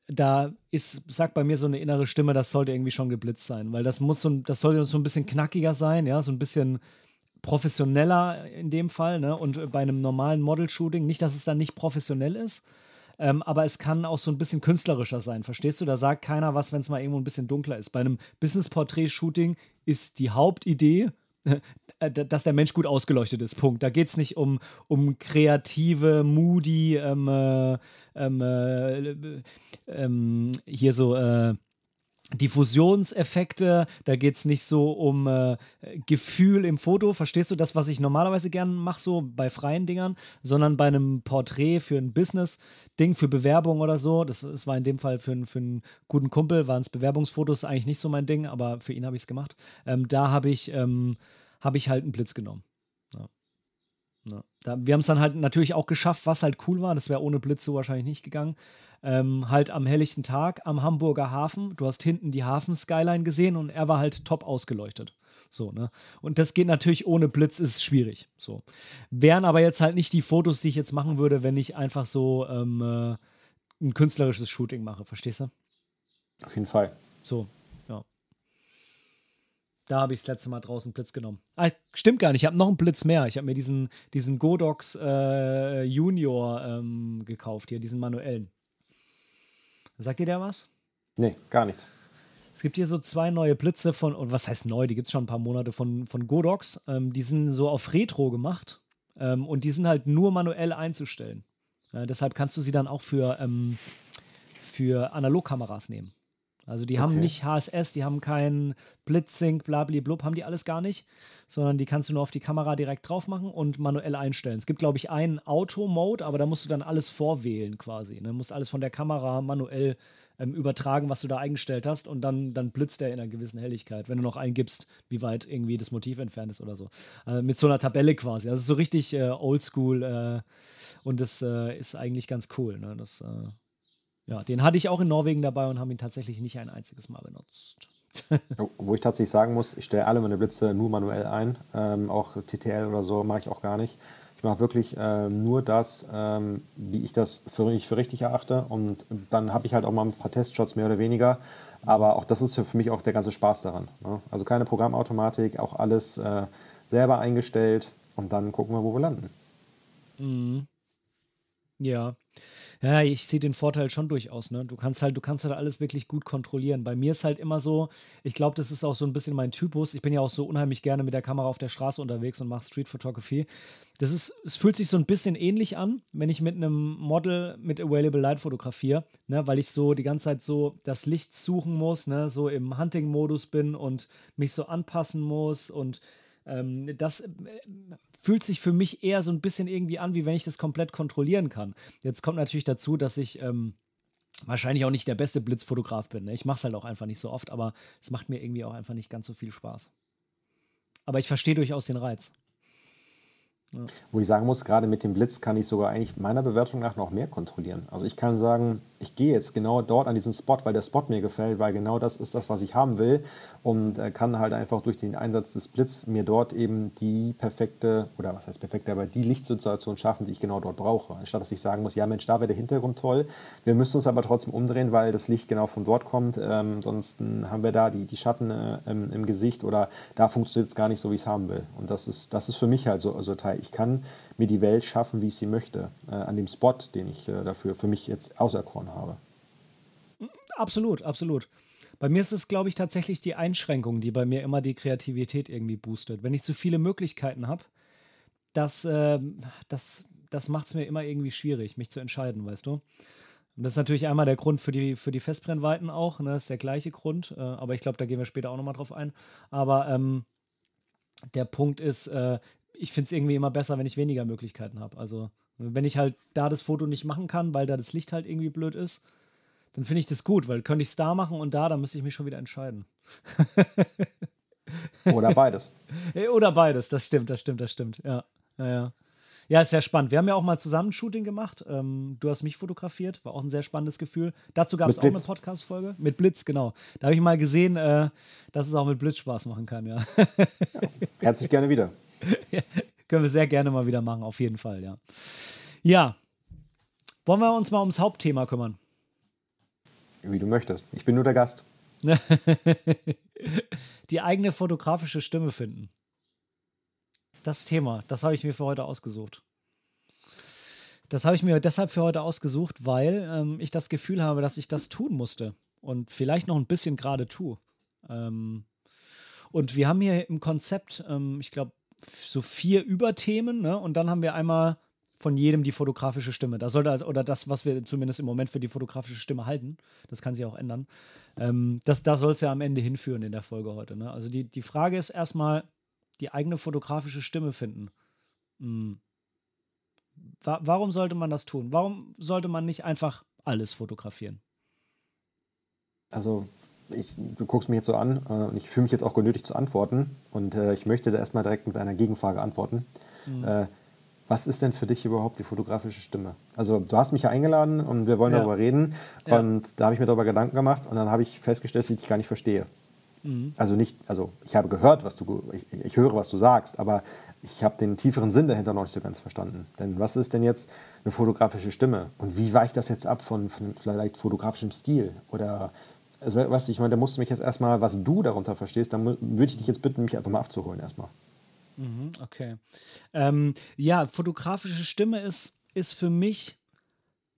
da ist, sagt bei mir so eine innere Stimme, das sollte irgendwie schon geblitzt sein, weil das muss so, das sollte so ein bisschen knackiger sein, ja, so ein bisschen professioneller in dem Fall, ne? Und bei einem normalen Model-Shooting, nicht, dass es dann nicht professionell ist, ähm, aber es kann auch so ein bisschen künstlerischer sein. Verstehst du? Da sagt keiner was, wenn es mal irgendwo ein bisschen dunkler ist. Bei einem Business-Portrait-Shooting ist die Hauptidee, dass der Mensch gut ausgeleuchtet ist. Punkt. Da geht es nicht um, um kreative, moody, ähm, äh, ähm, äh, ähm, hier so äh, Diffusionseffekte, da geht es nicht so um äh, Gefühl im Foto, verstehst du das, was ich normalerweise gerne mache, so bei freien Dingern, sondern bei einem Porträt für ein Business-Ding, für Bewerbung oder so. Das, das war in dem Fall für, für einen guten Kumpel, waren es Bewerbungsfotos, eigentlich nicht so mein Ding, aber für ihn habe ich es gemacht. Ähm, da habe ich, ähm, hab ich halt einen Blitz genommen. Ja. Ja. Da, wir haben es dann halt natürlich auch geschafft, was halt cool war. Das wäre ohne Blitz so wahrscheinlich nicht gegangen ähm, halt am helllichten Tag am Hamburger Hafen. Du hast hinten die Hafen-Skyline gesehen und er war halt top ausgeleuchtet. So, ne? Und das geht natürlich ohne Blitz, ist schwierig. So. Wären aber jetzt halt nicht die Fotos, die ich jetzt machen würde, wenn ich einfach so ähm, äh, ein künstlerisches Shooting mache. Verstehst du? Auf jeden Fall. So. Da habe ich das letzte Mal draußen Blitz genommen. Ah, stimmt gar nicht, ich habe noch einen Blitz mehr. Ich habe mir diesen, diesen Godox äh, Junior ähm, gekauft, hier, diesen manuellen. Sagt dir der was? Nee, gar nicht. Es gibt hier so zwei neue Blitze von, und was heißt neu, die gibt es schon ein paar Monate von, von Godox. Ähm, die sind so auf Retro gemacht ähm, und die sind halt nur manuell einzustellen. Äh, deshalb kannst du sie dann auch für, ähm, für Analogkameras nehmen. Also die okay. haben nicht HSS, die haben keinen Blitzsync, blub, haben die alles gar nicht, sondern die kannst du nur auf die Kamera direkt drauf machen und manuell einstellen. Es gibt, glaube ich, einen Auto-Mode, aber da musst du dann alles vorwählen quasi. Ne? Du musst alles von der Kamera manuell ähm, übertragen, was du da eingestellt hast und dann, dann blitzt er in einer gewissen Helligkeit, wenn du noch eingibst, wie weit irgendwie das Motiv entfernt ist oder so. Also mit so einer Tabelle quasi. Also so richtig äh, oldschool äh, und das äh, ist eigentlich ganz cool. Ne? Das äh, ja, den hatte ich auch in Norwegen dabei und haben ihn tatsächlich nicht ein einziges Mal benutzt. [LAUGHS] Wo ich tatsächlich sagen muss, ich stelle alle meine Blitze nur manuell ein. Ähm, auch TTL oder so mache ich auch gar nicht. Ich mache wirklich ähm, nur das, ähm, wie ich das für, ich für richtig erachte. Und dann habe ich halt auch mal ein paar Testshots mehr oder weniger. Aber auch das ist für mich auch der ganze Spaß daran. Ne? Also keine Programmautomatik, auch alles äh, selber eingestellt. Und dann gucken wir, wo wir landen. Mhm. Ja. Ja, ich sehe den Vorteil schon durchaus, ne? Du kannst halt, du kannst halt alles wirklich gut kontrollieren. Bei mir ist halt immer so, ich glaube, das ist auch so ein bisschen mein Typus. Ich bin ja auch so unheimlich gerne mit der Kamera auf der Straße unterwegs und mache Street Photography. Das ist, es fühlt sich so ein bisschen ähnlich an, wenn ich mit einem Model mit Available Light fotografiere, ne? Weil ich so die ganze Zeit so das Licht suchen muss, ne? So im Hunting-Modus bin und mich so anpassen muss und ähm, das äh, fühlt sich für mich eher so ein bisschen irgendwie an, wie wenn ich das komplett kontrollieren kann. Jetzt kommt natürlich dazu, dass ich ähm, wahrscheinlich auch nicht der beste Blitzfotograf bin. Ne? Ich mache es halt auch einfach nicht so oft, aber es macht mir irgendwie auch einfach nicht ganz so viel Spaß. Aber ich verstehe durchaus den Reiz. Ja. Wo ich sagen muss, gerade mit dem Blitz kann ich sogar eigentlich meiner Bewertung nach noch mehr kontrollieren. Also ich kann sagen, ich gehe jetzt genau dort an diesen Spot, weil der Spot mir gefällt, weil genau das ist das, was ich haben will und äh, kann halt einfach durch den Einsatz des Blitz mir dort eben die perfekte, oder was heißt perfekte, aber die Lichtsituation schaffen, die ich genau dort brauche. Anstatt dass ich sagen muss, ja Mensch, da wäre der Hintergrund toll, wir müssen uns aber trotzdem umdrehen, weil das Licht genau von dort kommt, ähm, sonst haben wir da die, die Schatten äh, im, im, Gesicht oder da funktioniert es gar nicht so, wie ich es haben will. Und das ist, das ist für mich halt so, so Teil ich kann mir die Welt schaffen, wie ich sie möchte, äh, an dem Spot, den ich äh, dafür für mich jetzt auserkoren habe. Absolut, absolut. Bei mir ist es, glaube ich, tatsächlich die Einschränkung, die bei mir immer die Kreativität irgendwie boostet. Wenn ich zu viele Möglichkeiten habe, das, äh, das, das macht es mir immer irgendwie schwierig, mich zu entscheiden, weißt du? Und das ist natürlich einmal der Grund für die, für die Festbrennweiten auch, ne? das ist der gleiche Grund, äh, aber ich glaube, da gehen wir später auch nochmal drauf ein. Aber ähm, der Punkt ist, äh, ich finde es irgendwie immer besser, wenn ich weniger Möglichkeiten habe. Also, wenn ich halt da das Foto nicht machen kann, weil da das Licht halt irgendwie blöd ist, dann finde ich das gut, weil könnte ich es da machen und da, dann müsste ich mich schon wieder entscheiden. [LAUGHS] Oder beides. Oder beides, das stimmt, das stimmt, das stimmt. Ja, ja, ja. Ja, ist sehr spannend. Wir haben ja auch mal zusammen ein Shooting gemacht. Ähm, du hast mich fotografiert, war auch ein sehr spannendes Gefühl. Dazu gab es auch eine Podcast-Folge. Mit Blitz, genau. Da habe ich mal gesehen, äh, dass es auch mit Blitz Spaß machen kann, ja. ja herzlich gerne wieder. [LAUGHS] Können wir sehr gerne mal wieder machen, auf jeden Fall, ja. Ja. Wollen wir uns mal ums Hauptthema kümmern? Wie du möchtest. Ich bin nur der Gast. [LAUGHS] Die eigene fotografische Stimme finden. Das Thema, das habe ich mir für heute ausgesucht. Das habe ich mir deshalb für heute ausgesucht, weil ähm, ich das Gefühl habe, dass ich das tun musste und vielleicht noch ein bisschen gerade tue. Ähm, und wir haben hier im Konzept, ähm, ich glaube, so vier Überthemen, ne? Und dann haben wir einmal von jedem die fotografische Stimme. Das sollte also, oder das, was wir zumindest im Moment für die fotografische Stimme halten. Das kann sich auch ändern. Ähm, das da soll es ja am Ende hinführen in der Folge heute. Ne? Also die, die Frage ist erstmal, die eigene fotografische Stimme finden. Hm. Wa warum sollte man das tun? Warum sollte man nicht einfach alles fotografieren? Also ich, du guckst mich jetzt so an äh, und ich fühle mich jetzt auch genötigt zu antworten. Und äh, ich möchte da erstmal direkt mit einer Gegenfrage antworten. Mhm. Äh, was ist denn für dich überhaupt die fotografische Stimme? Also du hast mich ja eingeladen und wir wollen ja. darüber reden. Ja. Und da habe ich mir darüber Gedanken gemacht und dann habe ich festgestellt, dass ich dich gar nicht verstehe. Mhm. Also nicht, also ich habe gehört, was du, ich, ich höre, was du sagst, aber ich habe den tieferen Sinn dahinter noch nicht so ganz verstanden. Denn was ist denn jetzt eine fotografische Stimme? Und wie weicht das jetzt ab von, von vielleicht fotografischem Stil? Oder also, weißt ich meine, da musst du mich jetzt erstmal, was du darunter verstehst, dann würde ich dich jetzt bitten, mich einfach mal abzuholen erstmal. Mhm, okay. Ähm, ja, fotografische Stimme ist, ist für mich,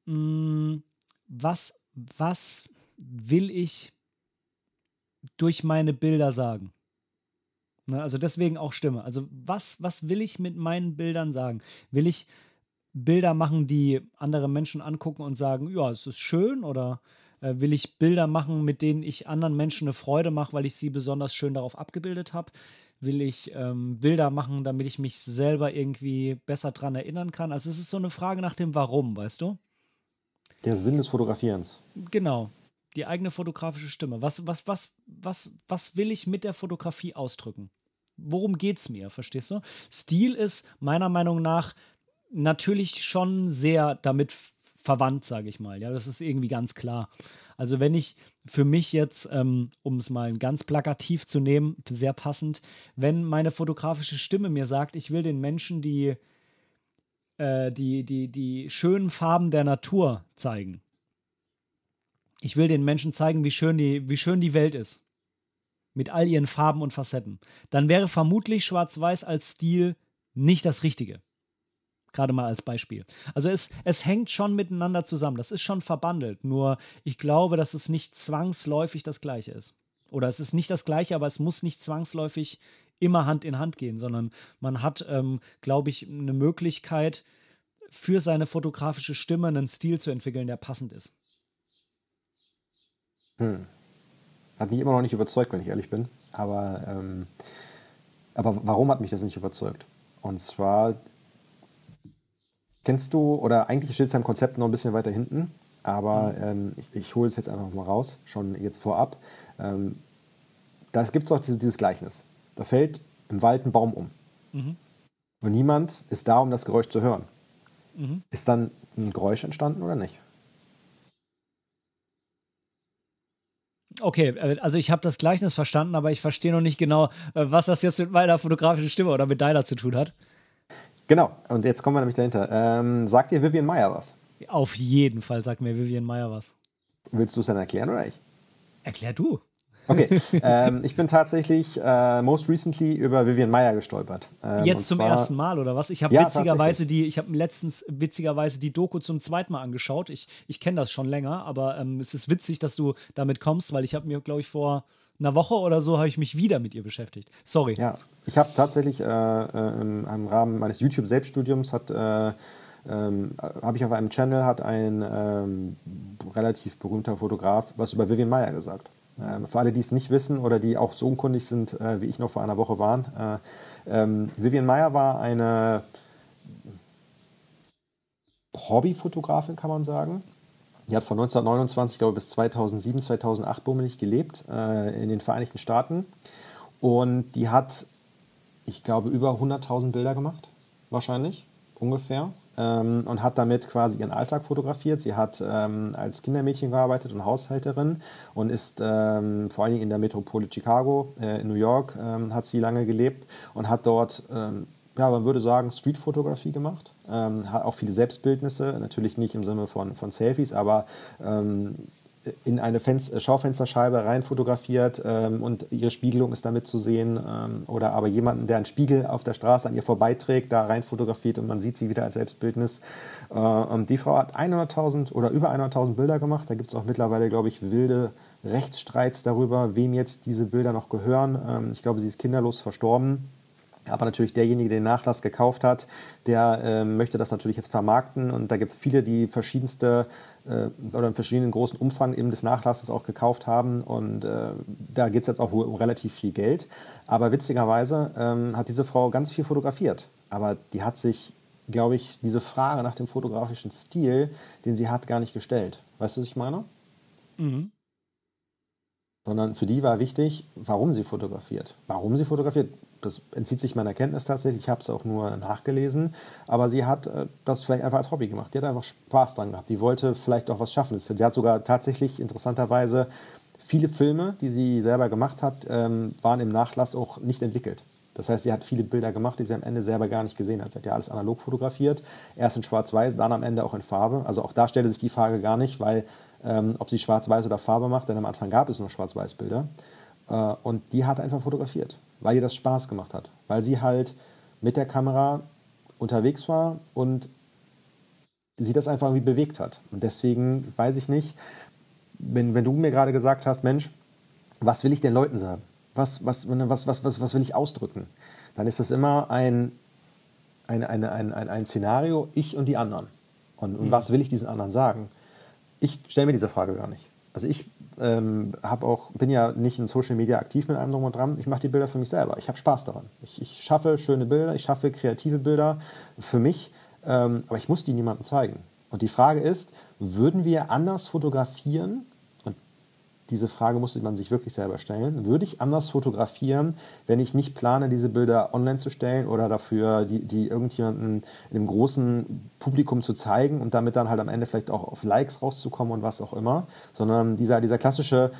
mh, mm, was, was will ich durch meine Bilder sagen? Ne, also deswegen auch Stimme. Also was, was will ich mit meinen Bildern sagen? Will ich Bilder machen, die andere Menschen angucken und sagen, ja, es ist schön oder äh, will ich Bilder machen, mit denen ich anderen Menschen eine Freude mache, weil ich sie besonders schön darauf abgebildet habe? Will ich ähm, Bilder machen, damit ich mich selber irgendwie besser daran erinnern kann? Also es ist so eine Frage nach dem Warum, weißt du? Der Sinn des Fotografierens. Genau. Die eigene fotografische Stimme. Was, was, was, was, was will ich mit der Fotografie ausdrücken? Worum geht es mir, verstehst du? Stil ist meiner Meinung nach natürlich schon sehr damit verwandt, sage ich mal. Ja, das ist irgendwie ganz klar. Also wenn ich für mich jetzt, ähm, um es mal ganz plakativ zu nehmen, sehr passend, wenn meine fotografische Stimme mir sagt, ich will den Menschen die, äh, die, die, die schönen Farben der Natur zeigen. Ich will den Menschen zeigen, wie schön die, wie schön die Welt ist. Mit all ihren Farben und Facetten. Dann wäre vermutlich Schwarz-Weiß als Stil nicht das Richtige. Gerade mal als Beispiel. Also es, es hängt schon miteinander zusammen. Das ist schon verbandelt. Nur ich glaube, dass es nicht zwangsläufig das Gleiche ist. Oder es ist nicht das Gleiche, aber es muss nicht zwangsläufig immer Hand in Hand gehen, sondern man hat, ähm, glaube ich, eine Möglichkeit, für seine fotografische Stimme einen Stil zu entwickeln, der passend ist. Hm. Hat mich immer noch nicht überzeugt, wenn ich ehrlich bin. Aber, ähm, aber warum hat mich das nicht überzeugt? Und zwar Kennst du, oder eigentlich steht es im Konzept noch ein bisschen weiter hinten, aber mhm. ähm, ich, ich hole es jetzt einfach mal raus, schon jetzt vorab. Ähm, da gibt es auch dieses, dieses, Gleichnis. Da fällt im Wald ein Baum um. Mhm. Und niemand ist da, um das Geräusch zu hören. Mhm. Ist dann ein Geräusch entstanden oder nicht? Okay, äh, also ich habe das Gleichnis verstanden, aber ich verstehe noch nicht genau, äh, was das jetzt mit meiner fotografischen Stimme oder mit deiner zu tun hat. Genau, und jetzt kommen wir nämlich dahinter. Ähm, sagt dir Vivian Meyer was? Auf jeden Fall sagt mir Vivian Meyer was. Willst du es dann erklären oder ich? Erklär du. Okay, ähm, ich bin tatsächlich äh, most recently über Vivian Meyer gestolpert. Ähm, Jetzt zum zwar, ersten Mal oder was? Ich habe ja, witzigerweise die, ich habe letztens witzigerweise die Doku zum zweiten Mal angeschaut. Ich, ich kenne das schon länger, aber ähm, es ist witzig, dass du damit kommst, weil ich habe mir, glaube ich, vor einer Woche oder so habe ich mich wieder mit ihr beschäftigt. Sorry. Ja, ich habe tatsächlich äh, äh, im, im, Rahmen meines YouTube-Selbststudiums hat äh, ähm, habe ich auf einem Channel, hat ein ähm, relativ berühmter Fotograf was über Vivian Meyer gesagt. Ähm, für alle, die es nicht wissen oder die auch so unkundig sind, äh, wie ich noch vor einer Woche waren. Äh, ähm, Vivian Meyer war eine Hobbyfotografin, kann man sagen. Die hat von 1929, glaube ich, bis 2007, 2008 bummelig gelebt äh, in den Vereinigten Staaten. Und die hat, ich glaube, über 100.000 Bilder gemacht, wahrscheinlich, ungefähr ähm, und hat damit quasi ihren Alltag fotografiert. Sie hat ähm, als Kindermädchen gearbeitet und Haushälterin und ist ähm, vor allen Dingen in der Metropole Chicago, äh, in New York, ähm, hat sie lange gelebt und hat dort, ähm, ja, man würde sagen, Streetfotografie gemacht. Ähm, hat auch viele Selbstbildnisse, natürlich nicht im Sinne von, von Selfies, aber in eine Fenster, Schaufensterscheibe rein fotografiert ähm, und ihre Spiegelung ist damit zu sehen ähm, oder aber jemanden, der einen Spiegel auf der Straße an ihr vorbeiträgt, da rein fotografiert und man sieht sie wieder als Selbstbildnis. Äh, und die Frau hat 100.000 oder über 100.000 Bilder gemacht. Da gibt es auch mittlerweile, glaube ich, wilde Rechtsstreits darüber, wem jetzt diese Bilder noch gehören. Ähm, ich glaube, sie ist kinderlos verstorben. Aber natürlich derjenige, der den Nachlass gekauft hat, der äh, möchte das natürlich jetzt vermarkten. Und da gibt es viele, die verschiedenste äh, oder in verschiedenen großen Umfang eben des Nachlasses auch gekauft haben. Und äh, da geht es jetzt auch um relativ viel Geld. Aber witzigerweise ähm, hat diese Frau ganz viel fotografiert. Aber die hat sich, glaube ich, diese Frage nach dem fotografischen Stil, den sie hat, gar nicht gestellt. Weißt du, was ich meine? Mhm sondern für die war wichtig, warum sie fotografiert. Warum sie fotografiert, das entzieht sich meiner Kenntnis tatsächlich, ich habe es auch nur nachgelesen, aber sie hat äh, das vielleicht einfach als Hobby gemacht. Die hat einfach Spaß dran gehabt. Die wollte vielleicht auch was schaffen. Sie hat sogar tatsächlich interessanterweise viele Filme, die sie selber gemacht hat, ähm, waren im Nachlass auch nicht entwickelt. Das heißt, sie hat viele Bilder gemacht, die sie am Ende selber gar nicht gesehen hat. Sie hat ja alles analog fotografiert, erst in Schwarz-Weiß, dann am Ende auch in Farbe. Also auch da stellte sich die Frage gar nicht, weil ähm, ob sie Schwarz-Weiß oder Farbe macht, denn am Anfang gab es nur Schwarz-Weiß-Bilder. Äh, und die hat einfach fotografiert, weil ihr das Spaß gemacht hat. Weil sie halt mit der Kamera unterwegs war und sie das einfach irgendwie bewegt hat. Und deswegen weiß ich nicht, wenn, wenn du mir gerade gesagt hast, Mensch, was will ich den Leuten sagen? Was, was, was, was, was, was will ich ausdrücken? Dann ist das immer ein, ein, ein, ein, ein, ein Szenario, ich und die anderen. Und, und mhm. was will ich diesen anderen sagen? Ich stelle mir diese Frage gar nicht. Also ich ähm, auch, bin ja nicht in Social Media aktiv mit einem drum und dran. Ich mache die Bilder für mich selber. Ich habe Spaß daran. Ich, ich, schaffe schöne Bilder, ich schaffe kreative Bilder für mich, ähm, aber ich muss die niemandem zeigen. Und die Frage ist, würden wir anders fotografieren, diese Frage musste man sich wirklich selber stellen. Würde ich anders fotografieren, wenn ich nicht plane, diese Bilder online zu stellen oder dafür die, die irgendjemandem in einem großen Publikum zu zeigen und damit dann halt am Ende vielleicht auch auf Likes rauszukommen und was auch immer, sondern dieser, dieser klassische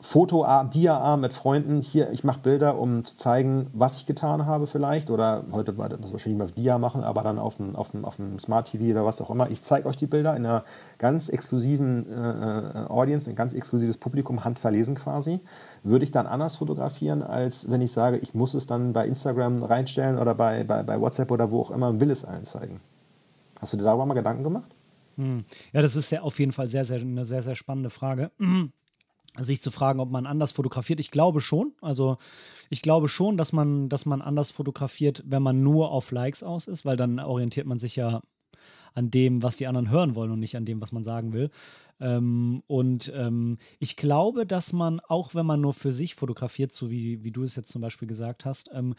Fotoarm, Diaarm mit Freunden. Hier, ich mache Bilder, um zu zeigen, was ich getan habe vielleicht. Oder heute war das wahrscheinlich mal auf Dia machen, aber dann auf dem, auf dem, auf dem Smart TV oder was auch immer. Ich zeige euch die Bilder in einer ganz exklusiven äh, äh, Audience, ein ganz exklusives Publikum, handverlesen quasi. Würde ich dann anders fotografieren, als wenn ich sage, ich muss es dann bei Instagram reinstellen oder bei, bei, bei WhatsApp oder wo auch immer und will es einzeigen. Hast du dir darüber mal Gedanken gemacht? Hm. Ja, das ist ja auf jeden Fall sehr, sehr, eine sehr, sehr spannende Frage sich zu fragen, ob man anders fotografiert. Ich glaube schon. Also ich glaube schon, dass man, dass man anders fotografiert, wenn man nur auf Likes aus ist, weil dann orientiert man sich ja an dem, was die anderen hören wollen und nicht an dem, was man sagen will. Ähm, und ähm, ich glaube, dass man, auch wenn man nur für sich fotografiert, so wie, wie du es jetzt zum Beispiel gesagt hast, ähm,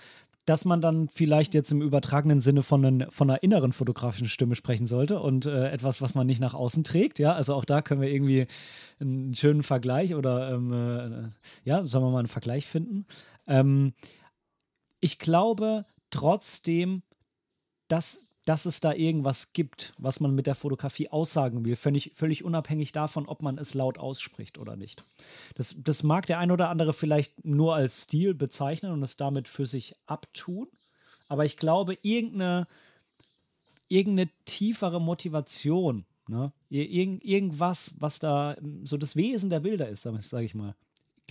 dass man dann vielleicht jetzt im übertragenen Sinne von, einen, von einer inneren fotografischen Stimme sprechen sollte und äh, etwas, was man nicht nach außen trägt. Ja, also auch da können wir irgendwie einen schönen Vergleich oder ähm, äh, ja, sagen wir mal einen Vergleich finden. Ähm, ich glaube trotzdem, dass dass es da irgendwas gibt, was man mit der Fotografie aussagen will, völlig, völlig unabhängig davon, ob man es laut ausspricht oder nicht. Das, das mag der ein oder andere vielleicht nur als Stil bezeichnen und es damit für sich abtun, aber ich glaube, irgendeine, irgendeine tiefere Motivation, ne? Ir irgend, irgendwas, was da so das Wesen der Bilder ist, sage ich mal,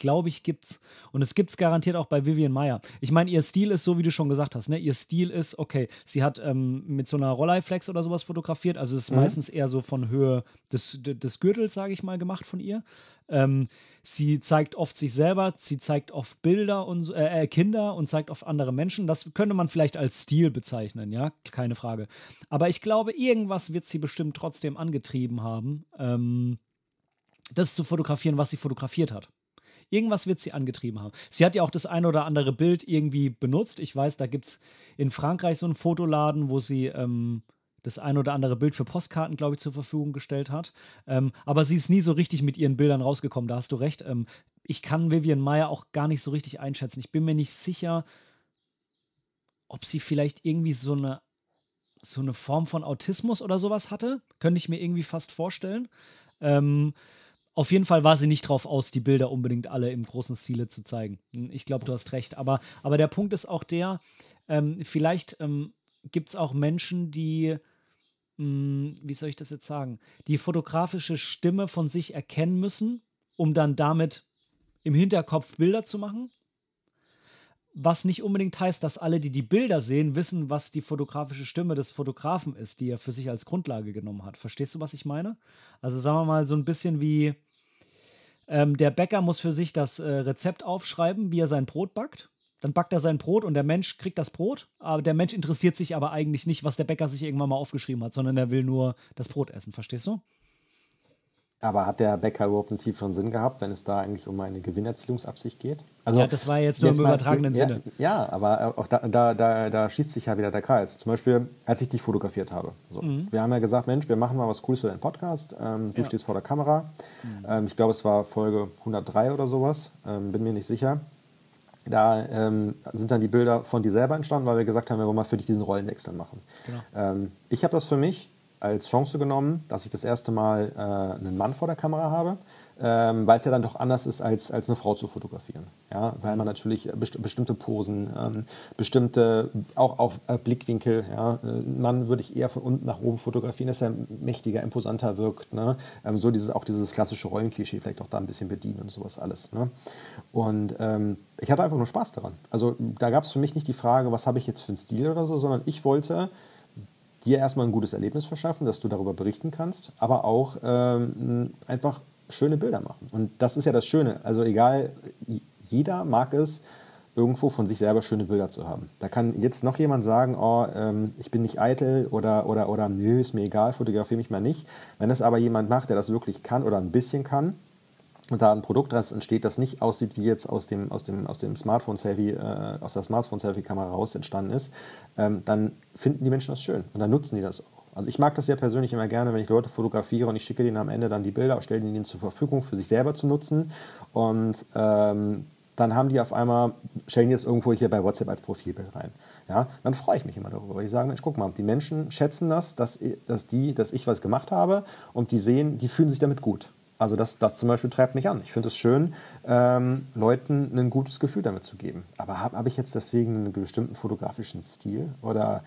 glaube ich, gibt's. Und es gibt es garantiert auch bei Vivian Meyer. Ich meine, ihr Stil ist so, wie du schon gesagt hast, ne? Ihr Stil ist, okay, sie hat ähm, mit so einer Rolleiflex oder sowas fotografiert. Also es ist mhm. meistens eher so von Höhe des, des Gürtels, sage ich mal, gemacht von ihr. Ähm, sie zeigt oft sich selber, sie zeigt oft Bilder und äh, äh, Kinder und zeigt oft andere Menschen. Das könnte man vielleicht als Stil bezeichnen, ja, keine Frage. Aber ich glaube, irgendwas wird sie bestimmt trotzdem angetrieben haben, ähm, das zu fotografieren, was sie fotografiert hat. Irgendwas wird sie angetrieben haben. Sie hat ja auch das ein oder andere Bild irgendwie benutzt. Ich weiß, da gibt es in Frankreich so einen Fotoladen, wo sie ähm, das ein oder andere Bild für Postkarten, glaube ich, zur Verfügung gestellt hat. Ähm, aber sie ist nie so richtig mit ihren Bildern rausgekommen, da hast du recht. Ähm, ich kann Vivian Meyer auch gar nicht so richtig einschätzen. Ich bin mir nicht sicher, ob sie vielleicht irgendwie so eine, so eine Form von Autismus oder sowas hatte. Könnte ich mir irgendwie fast vorstellen. Ähm, auf jeden Fall war sie nicht drauf aus, die Bilder unbedingt alle im großen Stile zu zeigen. Ich glaube, du hast recht. Aber, aber der Punkt ist auch der, ähm, vielleicht ähm, gibt es auch Menschen, die, mh, hm, wie soll ich das jetzt sagen, die fotografische Stimme von sich erkennen müssen, um dann damit im Hinterkopf Bilder zu machen was nicht unbedingt heißt, dass alle, die die Bilder sehen, wissen, was die fotografische Stimme des Fotografen ist, die er für sich als Grundlage genommen hat. Verstehst du, was ich meine? Also sagen wir mal so ein bisschen wie ähm, der Bäcker muss für sich das äh, Rezept aufschreiben, wie er sein Brot backt. Dann backt er sein Brot und der Mensch kriegt das Brot, aber der Mensch interessiert sich aber eigentlich nicht, was der Bäcker sich irgendwann mal aufgeschrieben hat, sondern er will nur das Brot essen. Verstehst du? Aber hat der Bäcker überhaupt einen tieferen Sinn gehabt, wenn es da eigentlich um eine Gewinnerzielungsabsicht geht? Also, ja, das war jetzt nur jetzt im mal, übertragenen ja, Sinne. Ja, aber auch da, da, da, da, schließt sich ja wieder der Kreis. Zum Beispiel, als ich dich fotografiert habe. So. Mhm. Wir haben ja gesagt, Mensch, wir machen mal was Cooles für deinen Podcast. Ähm, du ja. stehst vor der Kamera. Mhm. Ähm, ich glaube, es war Folge 103 oder sowas. Ähm, bin mir nicht sicher. Da ähm, sind dann die Bilder von dir selber entstanden, weil wir gesagt haben, wir wollen mal für dich diesen Rollenwechsel machen. Genau. Ähm, ich habe das für mich als Chance genommen, dass ich das erste Mal äh, einen Mann vor der Kamera habe, ähm, weil es ja dann doch anders ist, als, als eine Frau zu fotografieren. Ja? Weil man natürlich best bestimmte Posen, ähm, bestimmte, auch, auch äh, Blickwinkel, ja? Ein Mann würde ich eher von unten nach oben fotografieren, dass er mächtiger, imposanter wirkt. Ne? Ähm, so dieses, auch dieses klassische Rollenklischee vielleicht auch da ein bisschen bedienen und sowas alles. Ne? Und ähm, ich hatte einfach nur Spaß daran. Also da gab es für mich nicht die Frage, was habe ich jetzt für einen Stil oder so, sondern ich wollte dir erstmal ein gutes Erlebnis verschaffen, dass du darüber berichten kannst, aber auch ähm, einfach schöne Bilder machen. Und das ist ja das Schöne. Also egal, jeder mag es, irgendwo von sich selber schöne Bilder zu haben. Da kann jetzt noch jemand sagen, oh, ähm, ich bin nicht eitel oder, oder, oder nö, ist mir egal, fotografiere mich mal nicht. Wenn das aber jemand macht, der das wirklich kann oder ein bisschen kann, da ein Produkt daraus entsteht, das nicht aussieht, wie jetzt aus dem, aus dem, aus dem Smartphone-Selfie, äh, aus der Smartphone-Selfie-Kamera raus entstanden ist, ähm, dann finden die Menschen das schön und dann nutzen die das auch. Also ich mag das ja persönlich immer gerne, wenn ich Leute fotografiere und ich schicke denen am Ende dann die Bilder, stelle ihnen zur Verfügung, für sich selber zu nutzen und ähm, dann haben die auf einmal, stellen jetzt irgendwo hier bei WhatsApp als Profilbild rein. Ja, dann freue ich mich immer darüber, ich sage, Mensch, guck mal, die Menschen schätzen das, dass, dass, die, dass ich was gemacht habe und die sehen, die fühlen sich damit gut. Also das, das zum Beispiel treibt mich an. Ich finde es schön, ähm, Leuten ein gutes Gefühl damit zu geben. Aber habe hab ich jetzt deswegen einen bestimmten fotografischen Stil oder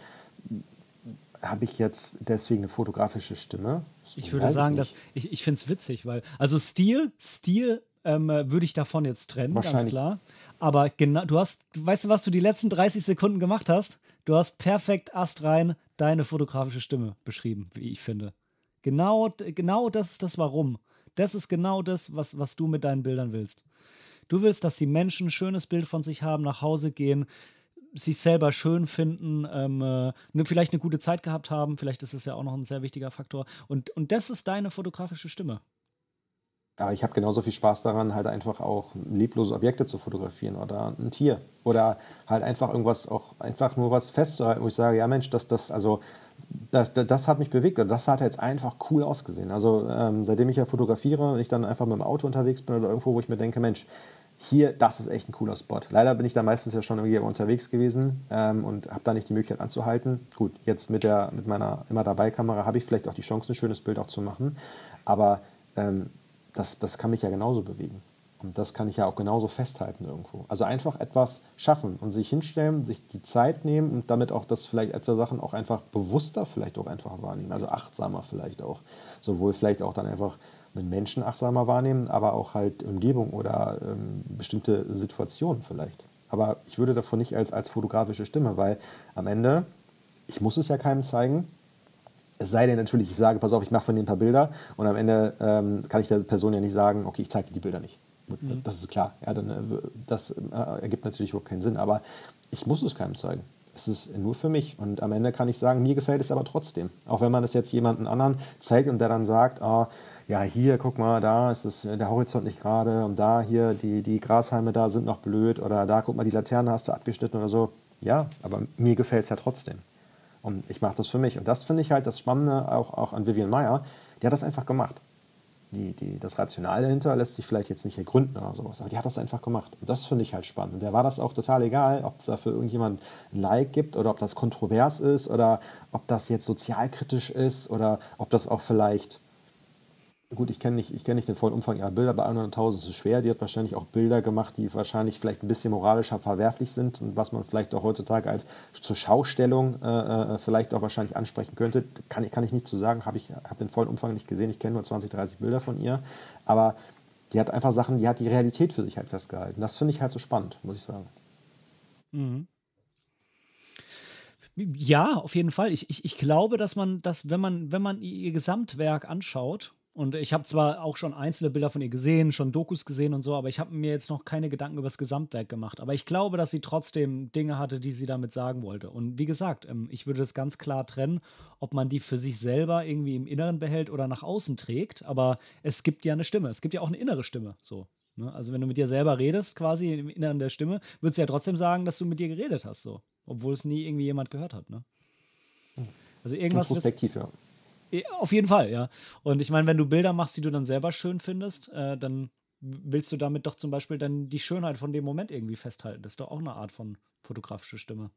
habe ich jetzt deswegen eine fotografische Stimme? Ich würde sagen, dass ich, ich finde es witzig, weil also Stil, Stil ähm, würde ich davon jetzt trennen, ganz klar. Aber genau, du hast, weißt du, was du die letzten 30 Sekunden gemacht hast? Du hast perfekt astrein deine fotografische Stimme beschrieben, wie ich finde. Genau, genau das ist das Warum. Das ist genau das, was, was du mit deinen Bildern willst. Du willst, dass die Menschen ein schönes Bild von sich haben, nach Hause gehen, sich selber schön finden, ähm, äh, ne, vielleicht eine gute Zeit gehabt haben. Vielleicht ist es ja auch noch ein sehr wichtiger Faktor. Und, und das ist deine fotografische Stimme. Aber ich habe genauso viel Spaß daran, halt einfach auch lieblose Objekte zu fotografieren oder ein Tier. Oder halt einfach irgendwas, auch einfach nur was festzuhalten, wo ich sage, ja Mensch, das, das, also das, das, hat mich bewegt und das hat jetzt einfach cool ausgesehen. Also ähm, seitdem ich ja fotografiere und ich dann einfach mit dem Auto unterwegs bin oder irgendwo, wo ich mir denke, Mensch, hier, das ist echt ein cooler Spot. Leider bin ich da meistens ja schon irgendwie unterwegs gewesen ähm, und habe da nicht die Möglichkeit anzuhalten. Gut, jetzt mit, der, mit meiner immer dabei Kamera habe ich vielleicht auch die Chance, ein schönes Bild auch zu machen. Aber ähm, das, das kann mich ja genauso bewegen. Und das kann ich ja auch genauso festhalten irgendwo. Also einfach etwas schaffen und sich hinstellen, sich die Zeit nehmen und damit auch das vielleicht etwa Sachen auch einfach bewusster vielleicht auch einfach wahrnehmen. Also achtsamer vielleicht auch. Sowohl vielleicht auch dann einfach mit Menschen achtsamer wahrnehmen, aber auch halt Umgebung oder ähm, bestimmte Situationen vielleicht. Aber ich würde davon nicht als, als fotografische Stimme, weil am Ende, ich muss es ja keinem zeigen. Es sei denn natürlich, ich sage, pass auf, ich mache von dir ein paar Bilder und am Ende ähm, kann ich der Person ja nicht sagen, okay, ich zeige dir die Bilder nicht. Mhm. Das ist klar. Ja, dann, äh, das äh, ergibt natürlich überhaupt keinen Sinn. Aber ich muss es keinem zeigen. Es ist nur für mich. Und am Ende kann ich sagen, mir gefällt es aber trotzdem. Auch wenn man es jetzt jemandem anderen zeigt und der dann sagt, oh, ja, hier, guck mal, da ist es, der Horizont nicht gerade und da, hier, die, die Grashalme da sind noch blöd oder da, guck mal, die Laterne hast du abgeschnitten oder so. Ja, aber mir gefällt es ja trotzdem. Und ich mache das für mich. Und das finde ich halt das Spannende auch, auch an Vivian Meyer. Die hat das einfach gemacht die, die, das Rationale dahinter lässt sich vielleicht jetzt nicht ergründen oder sowas, aber die hat das einfach gemacht. Und das finde ich halt spannend. Und der war das auch total egal, ob es da für irgendjemand ein Like gibt oder ob das kontrovers ist oder ob das jetzt sozialkritisch ist oder ob das auch vielleicht gut, ich kenne nicht, kenn nicht den vollen Umfang ihrer Bilder, bei 100.000 ist es schwer. Die hat wahrscheinlich auch Bilder gemacht, die wahrscheinlich vielleicht ein bisschen moralischer verwerflich sind und was man vielleicht auch heutzutage als zur Schaustellung äh, äh vielleicht auch wahrscheinlich ansprechen könnte. Kann, kann ich nicht zu sagen, habe ich hab den vollen Umfang nicht gesehen. Ich kenne nur 20, 30 Bilder von ihr. Aber die hat einfach Sachen, die hat die Realität für sich halt festgehalten. Das finde ich halt so spannend, muss ich sagen. Mhm. Ja, auf jeden Fall. Ich, ich, ich glaube, dass man, dass wenn man, wenn man ihr Gesamtwerk anschaut, und ich habe zwar auch schon einzelne Bilder von ihr gesehen, schon Dokus gesehen und so, aber ich habe mir jetzt noch keine Gedanken über das Gesamtwerk gemacht. Aber ich glaube, dass sie trotzdem Dinge hatte, die sie damit sagen wollte. Und wie gesagt, ähm, ich würde das ganz klar trennen, ob man die für sich selber irgendwie im Inneren behält oder nach außen trägt. Aber es gibt ja eine Stimme. Es gibt ja auch eine innere Stimme. So. Ne? Also wenn du mit dir selber redest, quasi im Inneren der Stimme, würdest du ja trotzdem sagen, dass du mit dir geredet hast, so. Obwohl es nie irgendwie jemand gehört hat. Ne? Also irgendwas. Introspektiv, ja. Auf jeden Fall, ja. Und ich meine, wenn du Bilder machst, die du dann selber schön findest, äh, dann willst du damit doch zum Beispiel dann die Schönheit von dem Moment irgendwie festhalten. Das ist doch auch eine Art von fotografische Stimme.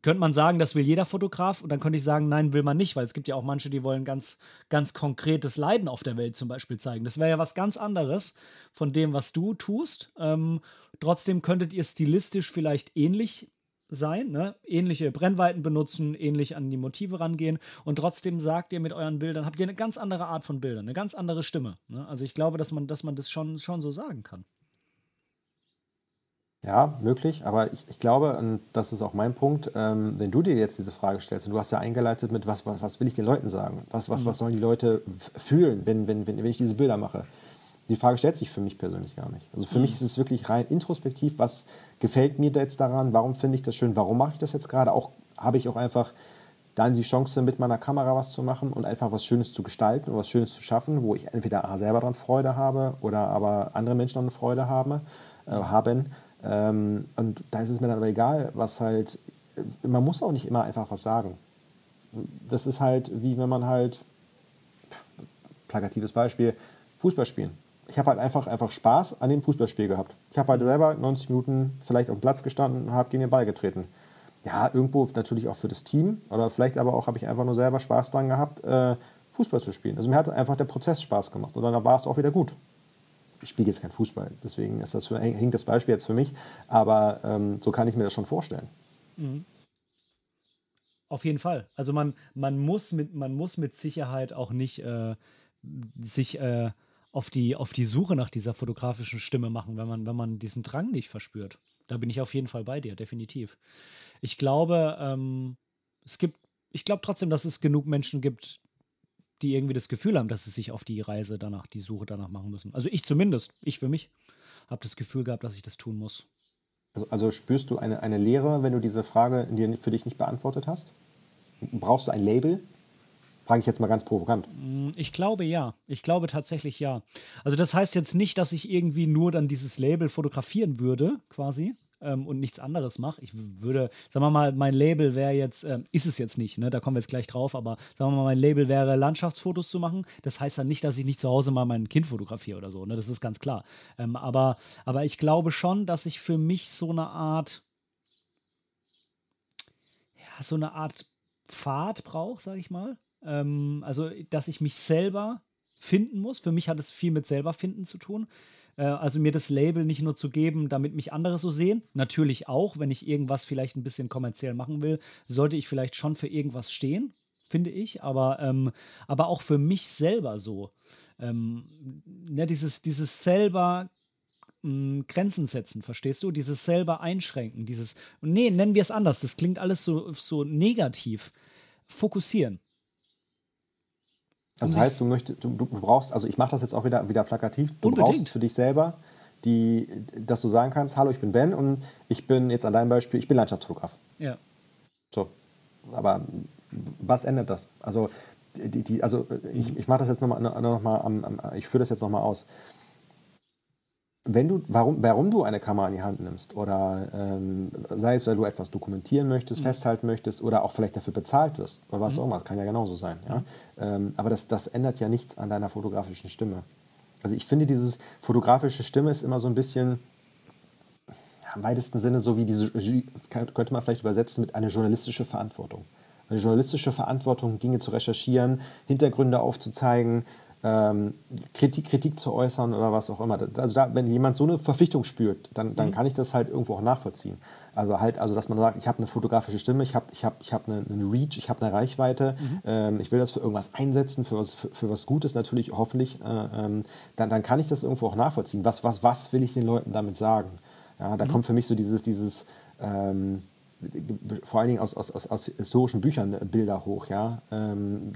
Könnte man sagen, das will jeder Fotograf und dann könnte ich sagen, nein, will man nicht, weil es gibt ja auch manche, die wollen ganz, ganz konkretes Leiden auf der Welt zum Beispiel zeigen. Das wäre ja was ganz anderes von dem, was du tust. Ähm, trotzdem könntet ihr stilistisch vielleicht ähnlich sein, ne? ähnliche Brennweiten benutzen, ähnlich an die Motive rangehen und trotzdem sagt ihr mit euren Bildern, habt ihr eine ganz andere Art von Bildern, eine ganz andere Stimme. Ne? Also ich glaube, dass man, dass man das schon, schon so sagen kann. Ja, möglich, aber ich, ich glaube, und das ist auch mein Punkt, ähm, wenn du dir jetzt diese Frage stellst, und du hast ja eingeleitet mit, was, was, was will ich den Leuten sagen? Was, was, mhm. was sollen die Leute fühlen, wenn, wenn, wenn, wenn ich diese Bilder mache? Die Frage stellt sich für mich persönlich gar nicht. Also für mhm. mich ist es wirklich rein introspektiv, was gefällt mir jetzt daran, warum finde ich das schön, warum mache ich das jetzt gerade? Auch habe ich auch einfach dann die Chance, mit meiner Kamera was zu machen und einfach was Schönes zu gestalten und was Schönes zu schaffen, wo ich entweder A, selber daran Freude habe oder aber andere Menschen daran Freude habe, äh, haben. Ähm, und da ist es mir dann aber egal, was halt, man muss auch nicht immer einfach was sagen. Das ist halt wie wenn man halt, plakatives Beispiel, Fußball spielen ich habe halt einfach, einfach Spaß an dem Fußballspiel gehabt. Ich habe halt selber 90 Minuten vielleicht auf dem Platz gestanden und habe gegen den Ball getreten. Ja, irgendwo natürlich auch für das Team, oder vielleicht aber auch habe ich einfach nur selber Spaß dran gehabt, äh, Fußball zu spielen. Also mir hat einfach der Prozess Spaß gemacht und dann war es auch wieder gut. Ich spiele jetzt kein Fußball, deswegen ist das für, hinkt das Beispiel jetzt für mich, aber ähm, so kann ich mir das schon vorstellen. Mhm. Auf jeden Fall. Also man, man, muss, mit, man muss mit Sicherheit auch nicht äh, sich äh, auf die, auf die Suche nach dieser fotografischen Stimme machen, wenn man, wenn man diesen Drang nicht verspürt. Da bin ich auf jeden Fall bei dir, definitiv. Ich glaube, ähm, es gibt, ich glaube trotzdem, dass es genug Menschen gibt, die irgendwie das Gefühl haben, dass sie sich auf die Reise danach, die Suche danach machen müssen. Also ich zumindest, ich für mich, habe das Gefühl gehabt, dass ich das tun muss. Also, also spürst du eine, eine Leere, wenn du diese Frage dir für dich nicht beantwortet hast? Brauchst du ein Label? Frage ich jetzt mal ganz provokant. Mm, ich glaube ja. Ich glaube tatsächlich ja. Also das heißt jetzt nicht, dass ich irgendwie nur dann dieses Label fotografieren würde, quasi. Ähm, und nichts anderes mache. Ich würde, sagen wir mal, mein Label wäre jetzt, ähm, ist es jetzt nicht, ne? da kommen wir jetzt gleich drauf, aber sagen wir mal, mein Label wäre Landschaftsfotos zu machen. Das heißt dann nicht, dass ich nicht zu Hause mal mein Kind fotografiere oder so, ne? das ist ganz klar. Ähm, aber, aber ich glaube schon, dass ich für mich so eine Art, ja, so eine Art Pfad brauche, sag ich mal. Ähm, also, dass ich mich selber finden muss. Für mich hat es viel mit selber finden zu tun. Äh, also mir das Label nicht nur zu geben, damit mich andere so sehen. Natürlich auch, wenn ich irgendwas vielleicht ein bisschen kommerziell machen will, sollte ich vielleicht schon für irgendwas stehen. finde ich, aber, ähm, aber auch für mich selber so. Ähm, ne, dieses, dieses selber hm, Grenzen setzen, verstehst du? Dieses selber einschränken, dieses, nee, nennen wir es anders, das klingt alles so, so negativ. Fokussieren. Also das heißt, du möchtest, du, du brauchst, also ich mache das jetzt auch wieder, wieder plakativ, du unbedingt. brauchst für dich selber, die, dass du sagen kannst, hallo, ich bin Ben und ich bin jetzt an deinem Beispiel, ich bin Landschaftsfotograf. Ja. So. Aber was ändert das? Also, die, die, also ich, ich mache das jetzt nochmal, noch mal, ich führe das jetzt nochmal aus wenn du, warum, warum du eine Kamera in die Hand nimmst oder ähm, sei es, weil du etwas dokumentieren möchtest, mhm. festhalten möchtest oder auch vielleicht dafür bezahlt wirst oder was mhm. auch immer, das kann ja genauso sein. Ja? Ähm, aber das, das ändert ja nichts an deiner fotografischen Stimme. Also ich finde, dieses fotografische Stimme ist immer so ein bisschen, ja, im weitesten Sinne so wie diese, könnte man vielleicht übersetzen mit einer journalistische Verantwortung. Eine journalistische Verantwortung, Dinge zu recherchieren, Hintergründe aufzuzeigen, ähm, Kritik, Kritik zu äußern oder was auch immer. Also da, wenn jemand so eine Verpflichtung spürt, dann, dann mhm. kann ich das halt irgendwo auch nachvollziehen. Also halt, also dass man sagt, ich habe eine fotografische Stimme, ich habe ich hab, ich hab eine, eine Reach, ich habe eine Reichweite, mhm. ähm, ich will das für irgendwas einsetzen, für was, für, für was Gutes natürlich, hoffentlich, äh, ähm, dann, dann kann ich das irgendwo auch nachvollziehen. Was, was, was will ich den Leuten damit sagen? Ja, da mhm. kommt für mich so dieses, dieses ähm, vor allen Dingen aus, aus, aus, aus historischen Büchern äh, Bilder hoch. Ja? Ähm,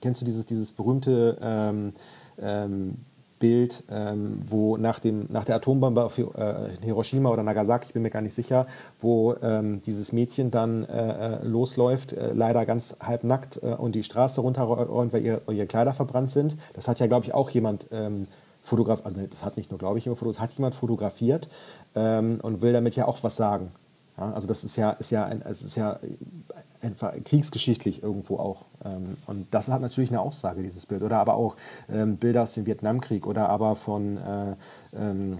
kennst du dieses, dieses berühmte ähm, ähm, Bild, ähm, wo nach, dem, nach der Atombombe auf äh, Hiroshima oder Nagasaki, ich bin mir gar nicht sicher, wo ähm, dieses Mädchen dann äh, äh losläuft, äh, leider ganz halbnackt äh, und die Straße runterräumt, weil ihre, ihre Kleider verbrannt sind. Das hat ja, glaube ich, auch jemand ähm, fotografiert, also das hat nicht nur, glaube ich, das hat jemand fotografiert und will damit ja auch was sagen. Ja, also das ist ja, ist ja, ein, es ist ja einfach kriegsgeschichtlich irgendwo auch. Ähm, und das hat natürlich eine Aussage, dieses Bild. Oder aber auch ähm, Bilder aus dem Vietnamkrieg oder aber von äh, ähm,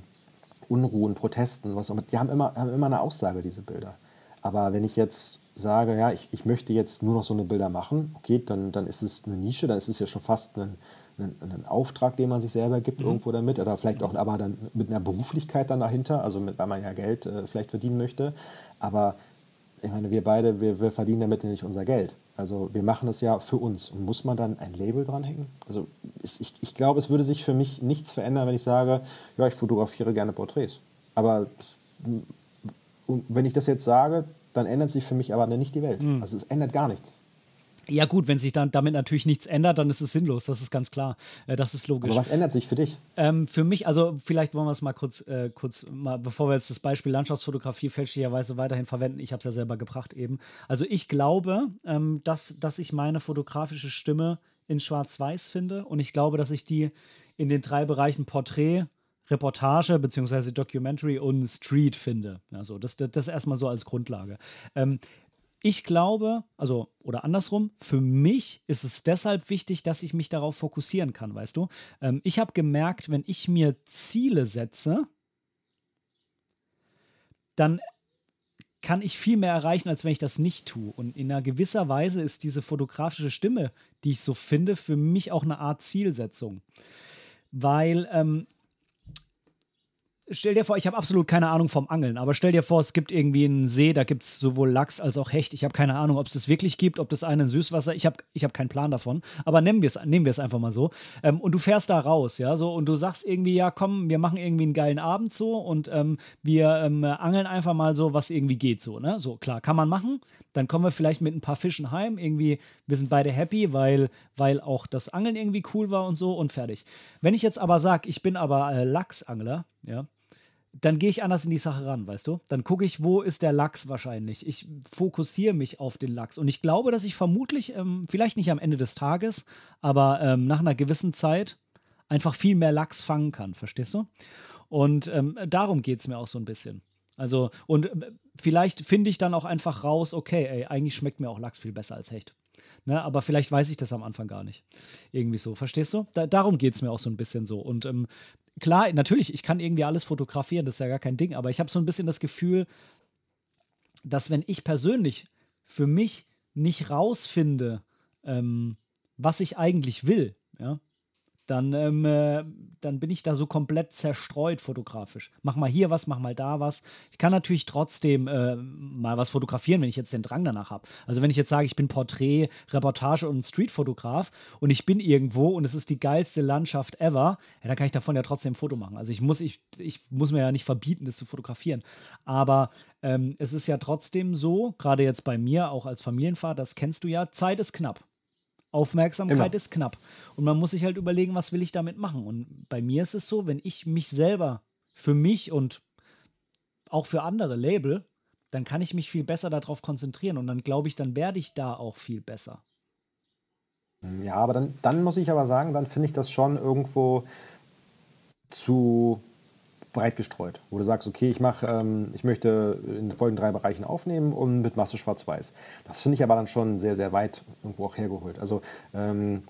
Unruhen, Protesten, was auch immer. Die haben immer, haben immer eine Aussage, diese Bilder. Aber wenn ich jetzt sage, ja, ich, ich möchte jetzt nur noch so eine Bilder machen, okay, dann, dann ist es eine Nische, dann ist es ja schon fast ein, ein, ein Auftrag, den man sich selber gibt, mhm. irgendwo damit. Oder vielleicht auch aber dann mit einer Beruflichkeit dann dahinter, also mit, weil man ja Geld äh, vielleicht verdienen möchte. Aber ich meine, wir beide, wir, wir verdienen damit nicht unser Geld. Also wir machen das ja für uns. Und muss man dann ein Label dranhängen? Also ich, ich glaube, es würde sich für mich nichts verändern, wenn ich sage, ja, ich fotografiere gerne Porträts. Aber wenn ich das jetzt sage, dann ändert sich für mich aber nicht die Welt. Mhm. Also es ändert gar nichts. Ja, gut, wenn sich dann damit natürlich nichts ändert, dann ist es sinnlos, das ist ganz klar. Äh, das ist logisch. Aber was ändert sich für dich? Ähm, für mich, also vielleicht wollen wir es mal kurz, äh, kurz mal, bevor wir jetzt das Beispiel Landschaftsfotografie fälschlicherweise weiterhin verwenden, ich habe es ja selber gebracht eben. Also ich glaube, ähm, dass, dass ich meine fotografische Stimme in Schwarz-Weiß finde und ich glaube, dass ich die in den drei Bereichen Porträt, Reportage bzw. Documentary und Street finde. Also das, das, das erstmal so als Grundlage. Ähm, ich glaube, also, oder andersrum, für mich ist es deshalb wichtig, dass ich mich darauf fokussieren kann, weißt du? Ähm, ich habe gemerkt, wenn ich mir Ziele setze, dann kann ich viel mehr erreichen, als wenn ich das nicht tue. Und in einer gewisser Weise ist diese fotografische Stimme, die ich so finde, für mich auch eine Art Zielsetzung. Weil ähm, stell dir vor, ich habe absolut keine Ahnung vom Angeln, aber stell dir vor, es gibt irgendwie einen See, da gibt es sowohl Lachs als auch Hecht. Ich habe keine Ahnung, ob es das wirklich gibt, ob das einen Süßwasser, ich habe ich hab keinen Plan davon, aber nehmen wir es nehmen einfach mal so. Ähm, und du fährst da raus, ja, so, und du sagst irgendwie, ja, komm, wir machen irgendwie einen geilen Abend so und ähm, wir ähm, angeln einfach mal so, was irgendwie geht so, ne? So, klar, kann man machen. Dann kommen wir vielleicht mit ein paar Fischen heim, irgendwie, wir sind beide happy, weil, weil auch das Angeln irgendwie cool war und so und fertig. Wenn ich jetzt aber sage, ich bin aber äh, Lachsangler, ja, dann gehe ich anders in die Sache ran, weißt du? Dann gucke ich, wo ist der Lachs wahrscheinlich. Ich fokussiere mich auf den Lachs. Und ich glaube, dass ich vermutlich, ähm, vielleicht nicht am Ende des Tages, aber ähm, nach einer gewissen Zeit einfach viel mehr Lachs fangen kann, verstehst du? Und ähm, darum geht es mir auch so ein bisschen. Also, und äh, vielleicht finde ich dann auch einfach raus, okay, ey, eigentlich schmeckt mir auch Lachs viel besser als Hecht. Ne, aber vielleicht weiß ich das am Anfang gar nicht. Irgendwie so, verstehst du? Da, darum geht es mir auch so ein bisschen so. Und ähm, klar, natürlich, ich kann irgendwie alles fotografieren, das ist ja gar kein Ding, aber ich habe so ein bisschen das Gefühl, dass wenn ich persönlich für mich nicht rausfinde, ähm, was ich eigentlich will, ja, dann, ähm, äh, dann bin ich da so komplett zerstreut fotografisch. Mach mal hier was, mach mal da was. Ich kann natürlich trotzdem äh, mal was fotografieren, wenn ich jetzt den Drang danach habe. Also wenn ich jetzt sage, ich bin Porträt, Reportage und Streetfotograf und ich bin irgendwo und es ist die geilste Landschaft ever, ja, dann kann ich davon ja trotzdem ein Foto machen. Also ich muss, ich, ich muss mir ja nicht verbieten, das zu fotografieren. Aber ähm, es ist ja trotzdem so, gerade jetzt bei mir, auch als Familienvater, das kennst du ja, Zeit ist knapp. Aufmerksamkeit Immer. ist knapp. Und man muss sich halt überlegen, was will ich damit machen. Und bei mir ist es so, wenn ich mich selber für mich und auch für andere label, dann kann ich mich viel besser darauf konzentrieren und dann glaube ich, dann werde ich da auch viel besser. Ja, aber dann, dann muss ich aber sagen, dann finde ich das schon irgendwo zu breit gestreut, wo du sagst, okay, ich mache, ähm, ich möchte in den folgenden drei Bereichen aufnehmen und mit Masse schwarz-weiß. Das finde ich aber dann schon sehr, sehr weit irgendwo auch hergeholt. Also ähm,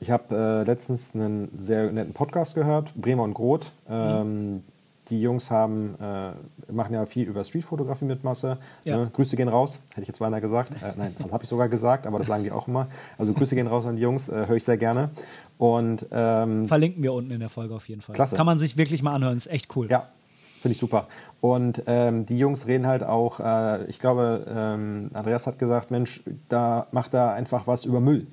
ich habe äh, letztens einen sehr netten Podcast gehört, Bremer und Groth. Ähm, mhm. Die Jungs haben, äh, machen ja viel über Streetfotografie mit Masse. Ja. Ne? Grüße gehen raus, hätte ich jetzt beinahe gesagt. Äh, nein, das habe ich sogar gesagt, aber das sagen die auch immer. Also Grüße gehen raus an die Jungs, äh, höre ich sehr gerne. Und, ähm, Verlinken wir unten in der Folge auf jeden Fall. Klasse. Kann man sich wirklich mal anhören, ist echt cool. Ja, Finde ich super. Und ähm, die Jungs reden halt auch, äh, ich glaube, ähm, Andreas hat gesagt, Mensch, da macht er einfach was über Müll.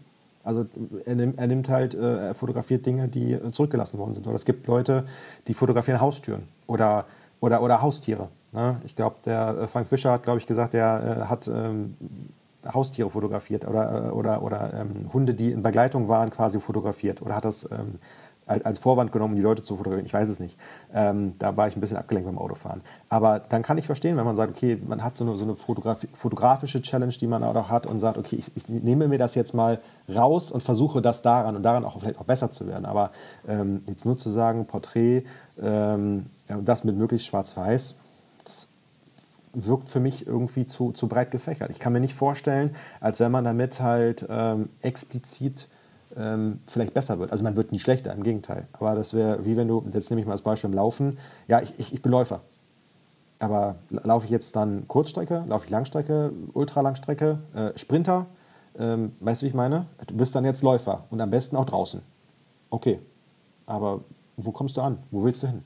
Also er, nimm, er nimmt halt, äh, er fotografiert Dinge, die zurückgelassen worden sind. Oder es gibt Leute, die fotografieren Haustüren oder, oder, oder Haustiere. Ne? Ich glaube, der äh, Frank Fischer hat, glaube ich, gesagt, er äh, hat ähm, Haustiere fotografiert oder, äh, oder, oder ähm, Hunde, die in Begleitung waren, quasi fotografiert oder hat das ähm, als Vorwand genommen, um die Leute zu fotografieren. Ich weiß es nicht. Ähm, da war ich ein bisschen abgelenkt beim Autofahren. Aber dann kann ich verstehen, wenn man sagt, okay, man hat so eine, so eine fotografische Challenge, die man auch hat und sagt, okay, ich, ich, nehme mir das jetzt mal raus und versuche das daran und daran auch vielleicht auch besser zu werden. Aber ähm, jetzt nur zu sagen, Porträt, ähm, das mit möglichst schwarz-weiß, wirkt für mich irgendwie zu, zu breit gefächert. Ich kann mir nicht vorstellen, als wenn man damit halt ähm, explizit ähm, vielleicht besser wird. Also man wird nie schlechter, im Gegenteil. Aber das wäre wie wenn du, jetzt nehme ich mal als Beispiel im Laufen, ja, ich, ich, ich bin Läufer. Aber laufe ich jetzt dann Kurzstrecke, laufe ich Langstrecke, Ultralangstrecke, äh, Sprinter, ähm, weißt du, wie ich meine? Du bist dann jetzt Läufer und am besten auch draußen. Okay, aber wo kommst du an? Wo willst du hin?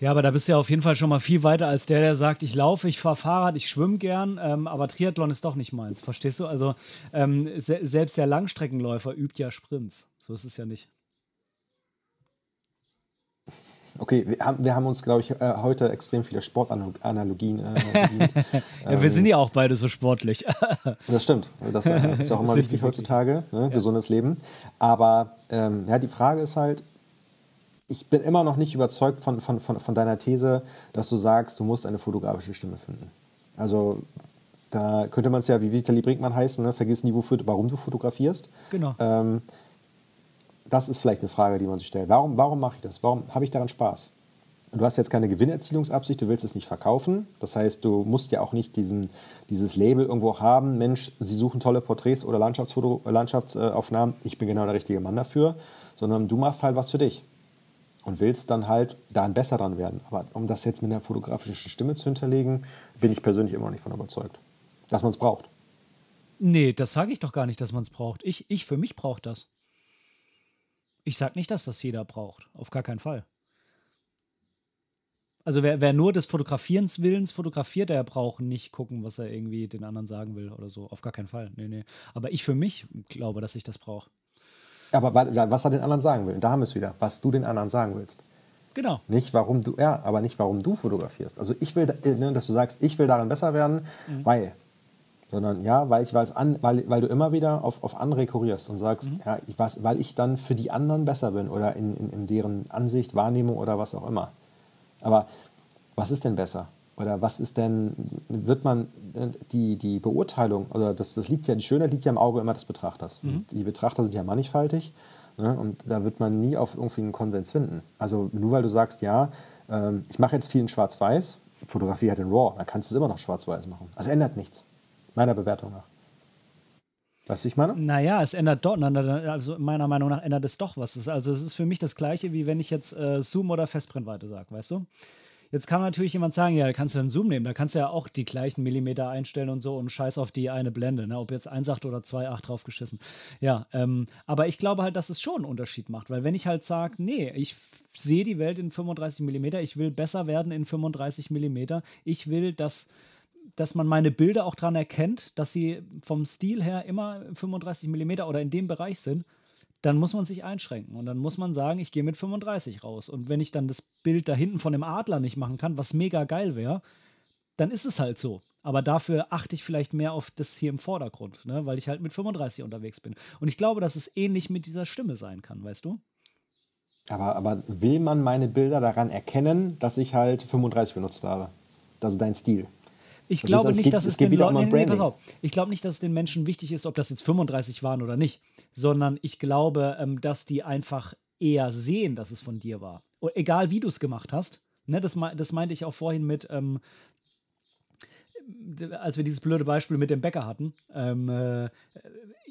Ja, aber da bist du ja auf jeden Fall schon mal viel weiter als der, der sagt, ich laufe, ich fahre Fahrrad, ich schwimme gern, ähm, aber Triathlon ist doch nicht meins. Verstehst du? Also ähm, se selbst der Langstreckenläufer übt ja Sprints. So ist es ja nicht. Okay, wir haben, wir haben uns, glaube ich, äh, heute extrem viele Sportanalogien. Äh, [LAUGHS] ja, wir sind ja auch beide so sportlich. [LAUGHS] das stimmt. Das äh, ist auch [LAUGHS] immer wichtig heutzutage, ne? ja. gesundes Leben. Aber ähm, ja, die Frage ist halt, ich bin immer noch nicht überzeugt von, von, von, von deiner These, dass du sagst, du musst eine fotografische Stimme finden. Also da könnte man es ja wie Vitali Brinkmann heißen, ne? vergiss nie, wofür, warum du fotografierst. Genau. Ähm, das ist vielleicht eine Frage, die man sich stellt. Warum, warum mache ich das? Warum habe ich daran Spaß? Du hast jetzt keine Gewinnerzielungsabsicht, du willst es nicht verkaufen. Das heißt, du musst ja auch nicht diesen, dieses Label irgendwo haben, Mensch, Sie suchen tolle Porträts oder Landschaftsfoto, Landschaftsaufnahmen, ich bin genau der richtige Mann dafür, sondern du machst halt was für dich und willst dann halt daran besser dran werden. Aber um das jetzt mit einer fotografischen Stimme zu hinterlegen, bin ich persönlich immer noch nicht von überzeugt, dass man es braucht. Nee, das sage ich doch gar nicht, dass man es braucht. Ich, ich für mich brauche das. Ich sage nicht, dass das jeder braucht. Auf gar keinen Fall. Also wer, wer nur des Fotografierens Willens fotografiert, der braucht nicht gucken, was er irgendwie den anderen sagen will oder so. Auf gar keinen Fall. Nee, nee. Aber ich für mich glaube, dass ich das brauche. Aber was er den anderen sagen will, da haben wir es wieder, was du den anderen sagen willst. Genau. Nicht warum du, ja, aber nicht warum du fotografierst. Also ich will, ne, dass du sagst, ich will darin besser werden, mhm. weil. Sondern ja, weil ich weiß an, weil, weil du immer wieder auf, auf andere kurierst und sagst, mhm. ja, ich weiß, weil ich dann für die anderen besser bin oder in, in, in deren Ansicht, Wahrnehmung oder was auch immer. Aber was ist denn besser? Oder was ist denn, wird man die, die Beurteilung, oder das, das liegt ja, die Schönheit liegt ja im Auge immer des Betrachters. Mhm. Die Betrachter sind ja mannigfaltig ne, und da wird man nie auf irgendwie einen Konsens finden. Also nur weil du sagst, ja, ähm, ich mache jetzt viel in Schwarz-Weiß, Fotografie hat den RAW, dann kannst du es immer noch Schwarz-Weiß machen. Das ändert nichts, meiner Bewertung nach. Weißt du, ich meine? Naja, es ändert doch, also meiner Meinung nach ändert es doch was. Also es ist für mich das Gleiche, wie wenn ich jetzt äh, Zoom oder Festbrennweite sage, weißt du? Jetzt kann natürlich jemand sagen, ja, da kannst du einen Zoom nehmen, da kannst du ja auch die gleichen Millimeter einstellen und so und scheiß auf die eine Blende, ne? ob jetzt 1,8 oder 2,8 draufgeschissen. Ja, ähm, aber ich glaube halt, dass es schon einen Unterschied macht, weil wenn ich halt sage, nee, ich sehe die Welt in 35 Millimeter, ich will besser werden in 35 Millimeter, ich will, dass dass man meine Bilder auch daran erkennt, dass sie vom Stil her immer 35 Millimeter oder in dem Bereich sind, dann muss man sich einschränken und dann muss man sagen, ich gehe mit 35 raus. Und wenn ich dann das Bild da hinten von dem Adler nicht machen kann, was mega geil wäre, dann ist es halt so. Aber dafür achte ich vielleicht mehr auf das hier im Vordergrund, ne? weil ich halt mit 35 unterwegs bin. Und ich glaube, dass es ähnlich mit dieser Stimme sein kann, weißt du? Aber, aber will man meine Bilder daran erkennen, dass ich halt 35 benutzt habe? Also dein Stil. Ich das glaube nicht, dass es, es den Leuten, nee, nee, pass auf. Ich glaube nicht, dass es den Menschen wichtig ist, ob das jetzt 35 waren oder nicht, sondern ich glaube, ähm, dass die einfach eher sehen, dass es von dir war. Egal wie du es gemacht hast. Ne, das, das meinte ich auch vorhin mit, ähm, als wir dieses blöde Beispiel mit dem Bäcker hatten. Ähm, äh,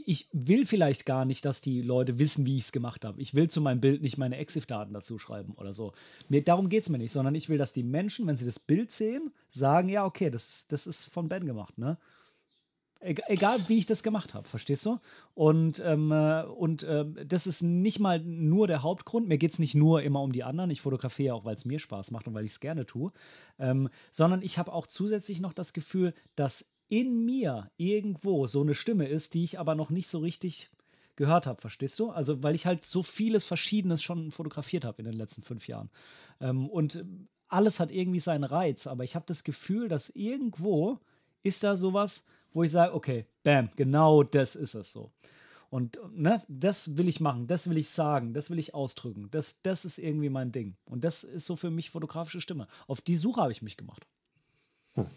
ich will vielleicht gar nicht, dass die Leute wissen, wie ich es gemacht habe. Ich will zu meinem Bild nicht meine EXIF-Daten dazu schreiben oder so. Mir, darum geht es mir nicht, sondern ich will, dass die Menschen, wenn sie das Bild sehen, sagen, ja, okay, das, das ist von Ben gemacht, ne? egal wie ich das gemacht habe, verstehst du? Und, ähm, äh, und äh, das ist nicht mal nur der Hauptgrund. Mir geht es nicht nur immer um die anderen. Ich fotografiere auch, weil es mir Spaß macht und weil ich es gerne tue. Ähm, sondern ich habe auch zusätzlich noch das Gefühl, dass in mir irgendwo so eine Stimme ist, die ich aber noch nicht so richtig gehört habe, verstehst du? Also, weil ich halt so vieles Verschiedenes schon fotografiert habe in den letzten fünf Jahren. Ähm, und alles hat irgendwie seinen Reiz, aber ich habe das Gefühl, dass irgendwo ist da sowas, wo ich sage, okay, bam, genau das ist es so. Und ne, das will ich machen, das will ich sagen, das will ich ausdrücken. Das, das ist irgendwie mein Ding. Und das ist so für mich fotografische Stimme. Auf die Suche habe ich mich gemacht. Hm.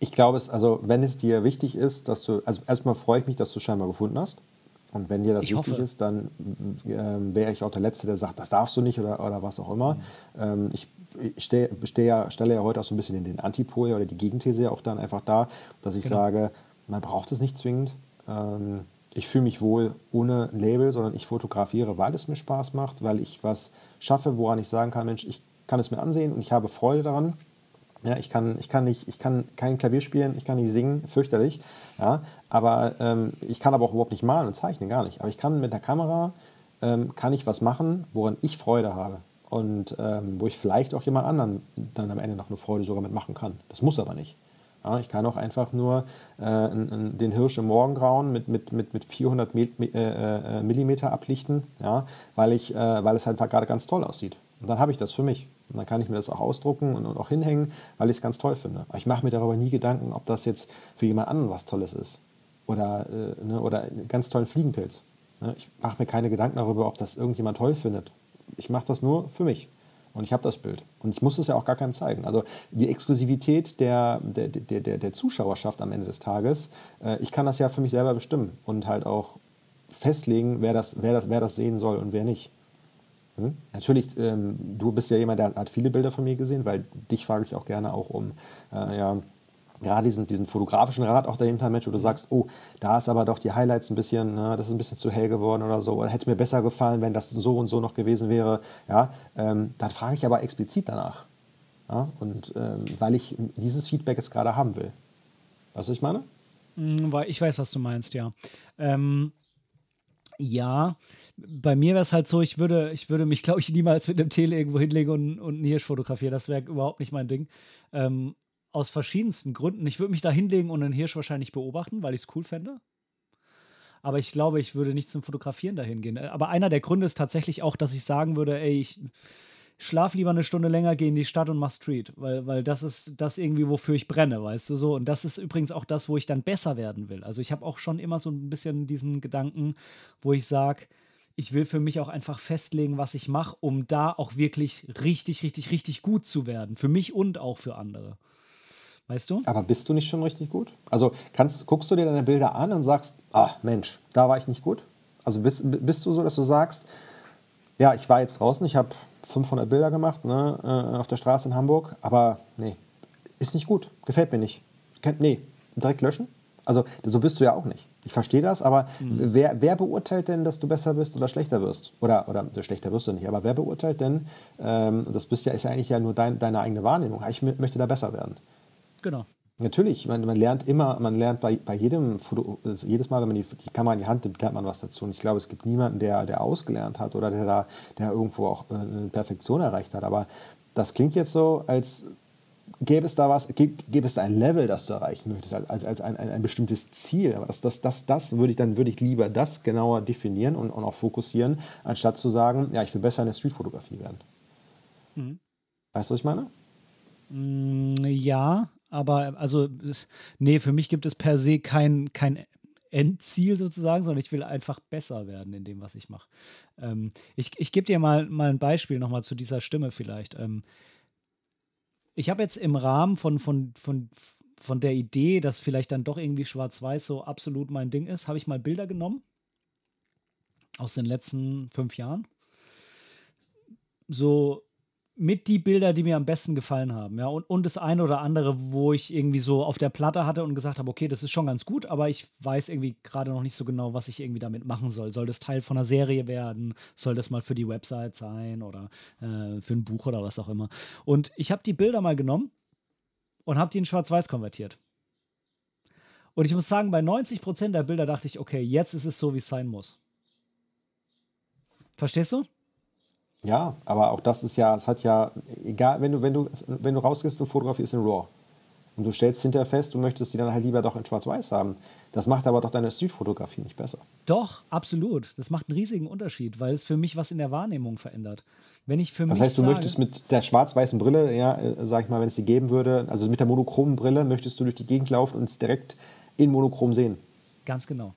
Ich glaube es, also wenn es dir wichtig ist, dass du, also erstmal freue ich mich, dass du scheinbar gefunden hast. Und wenn dir das ich wichtig hoffe. ist, dann äh, wäre ich auch der Letzte, der sagt, das darfst du nicht oder, oder was auch immer. Mhm. Ähm, ich ich stelle, ja, stelle ja heute auch so ein bisschen den, den Antipol oder die Gegenthese ja auch dann einfach da, dass ich genau. sage, man braucht es nicht zwingend. Ähm, ich fühle mich wohl ohne Label, sondern ich fotografiere, weil es mir Spaß macht, weil ich was schaffe, woran ich sagen kann, Mensch, ich kann es mir ansehen und ich habe Freude daran. Ja, ich kann, ich kann nicht, ich kann kein Klavier spielen, ich kann nicht singen, fürchterlich. Ja, aber ähm, ich kann aber auch überhaupt nicht malen und zeichnen, gar nicht. Aber ich kann mit der Kamera ähm, kann ich was machen, woran ich Freude habe und ähm, wo ich vielleicht auch jemand anderen dann am Ende noch eine Freude sogar mitmachen kann. Das muss aber nicht. Ja, ich kann auch einfach nur äh, den Hirsch im Morgengrauen mit, mit, mit, mit 400 äh, äh, Millimeter ablichten, ja, weil, ich, äh, weil es halt gerade ganz toll aussieht. Und dann habe ich das für mich. Und dann kann ich mir das auch ausdrucken und, auch hinhängen, weil ich es ganz toll finde. Aber ich mache mir darüber nie Gedanken, ob das jetzt für jemand anderen was Tolles ist. Oder, äh, ne, oder einen ganz tollen Fliegenpilz. Ne? Ich mache mir keine Gedanken darüber, ob das irgendjemand toll findet. Ich mache das nur für mich. Und ich habe das Bild. Und ich muss es ja auch gar keinem zeigen. Also die Exklusivität der, der, der, der, der Zuschauerschaft am Ende des Tages, äh, ich kann das ja für mich selber bestimmen und halt auch festlegen, wer das, wer das, wer das sehen soll und wer nicht. Hm? Natürlich, ähm, du bist ja jemand, der hat viele Bilder von mir gesehen, weil dich frage ich auch gerne auch um äh, ja, gerade diesen, diesen fotografischen Rat auch dahinter, Mensch, wo du sagst, oh, da ist aber doch die Highlights ein bisschen, ne, das ist ein bisschen zu hell geworden oder so, oder hätte mir besser gefallen, wenn das so und so noch gewesen wäre, ja, ähm, dann frage ich aber explizit danach. Ja, und ähm, weil ich dieses Feedback jetzt gerade haben will. Weißt du, was ich meine? Mm, ich weiß, was du meinst, ja. Ähm, ja, bei mir wäre es halt so, ich würde, ich würde mich, glaube ich, niemals mit einem Tele irgendwo hinlegen und, und einen Hirsch fotografieren. Das wäre überhaupt nicht mein Ding. Ähm, aus verschiedensten Gründen. Ich würde mich da hinlegen und einen Hirsch wahrscheinlich beobachten, weil ich es cool fände. Aber ich glaube, ich würde nicht zum Fotografieren dahin gehen. Aber einer der Gründe ist tatsächlich auch, dass ich sagen würde, ey, ich schlaf lieber eine Stunde länger, gehe in die Stadt und mach Street, weil, weil das ist das irgendwie, wofür ich brenne, weißt du so. Und das ist übrigens auch das, wo ich dann besser werden will. Also ich habe auch schon immer so ein bisschen diesen Gedanken, wo ich sage, ich will für mich auch einfach festlegen, was ich mache, um da auch wirklich richtig, richtig, richtig gut zu werden. Für mich und auch für andere. Weißt du? Aber bist du nicht schon richtig gut? Also kannst, guckst du dir deine Bilder an und sagst, ah Mensch, da war ich nicht gut? Also bist, bist du so, dass du sagst, ja, ich war jetzt draußen, ich habe 500 Bilder gemacht ne, äh, auf der Straße in Hamburg, aber nee, ist nicht gut, gefällt mir nicht. Nee, direkt löschen? Also so bist du ja auch nicht. Ich verstehe das, aber mhm. wer, wer, beurteilt denn, dass du besser bist oder schlechter wirst? Oder, oder schlechter wirst du nicht, aber wer beurteilt denn, ähm, das bist ja, ist ja eigentlich ja nur dein, deine eigene Wahrnehmung, ich möchte da besser werden. Genau. Natürlich, man, man lernt immer, man lernt bei, bei jedem Foto, jedes Mal, wenn man die, die Kamera in die Hand nimmt, lernt man was dazu. Und ich glaube, es gibt niemanden, der, der ausgelernt hat oder der da, der irgendwo auch äh, eine Perfektion erreicht hat. Aber das klingt jetzt so, als gäbe es da was, gäbe, gäbe es da ein Level, das du erreichen möchtest, als, als ein, ein, ein bestimmtes Ziel. Aber das, das, das, das würde ich, dann würde ich lieber das genauer definieren und, und auch fokussieren, anstatt zu sagen, ja, ich will besser in der Streetfotografie werden. Mhm. Weißt du, was ich meine? Mm, ja, aber also, nee, für mich gibt es per se kein, kein Endziel sozusagen, sondern ich will einfach besser werden in dem, was ich mache. Ähm, ich ich gebe dir mal, mal ein Beispiel nochmal zu dieser Stimme vielleicht. Ähm, ich habe jetzt im Rahmen von, von, von, von der Idee, dass vielleicht dann doch irgendwie Schwarz-Weiß so absolut mein Ding ist, habe ich mal Bilder genommen aus den letzten fünf Jahren. So mit die Bilder, die mir am besten gefallen haben. Ja, und, und das eine oder andere, wo ich irgendwie so auf der Platte hatte und gesagt habe, okay, das ist schon ganz gut, aber ich weiß irgendwie gerade noch nicht so genau, was ich irgendwie damit machen soll. Soll das Teil von einer Serie werden? Soll das mal für die Website sein oder äh, für ein Buch oder was auch immer? Und ich habe die Bilder mal genommen und habe die in Schwarz-Weiß konvertiert. Und ich muss sagen, bei 90 Prozent der Bilder dachte ich, okay, jetzt ist es so, wie es sein muss. Verstehst du? Ja, aber auch das ist ja, es hat ja, egal, wenn du, wenn du, wenn du rausgehst und fotografierst in RAW und du stellst hinterher fest, du möchtest die dann halt lieber doch in Schwarz-Weiß haben. Das macht aber doch deine Streetfotografie nicht besser. Doch, absolut. Das macht einen riesigen Unterschied, weil es für mich was in der Wahrnehmung verändert. Wenn ich für das mich heißt, du sage, möchtest mit der schwarz-weißen Brille, ja, äh, sag ich mal, wenn es die geben würde, also mit der monochromen Brille, möchtest du durch die Gegend laufen und es direkt in monochrom sehen. Ganz genau.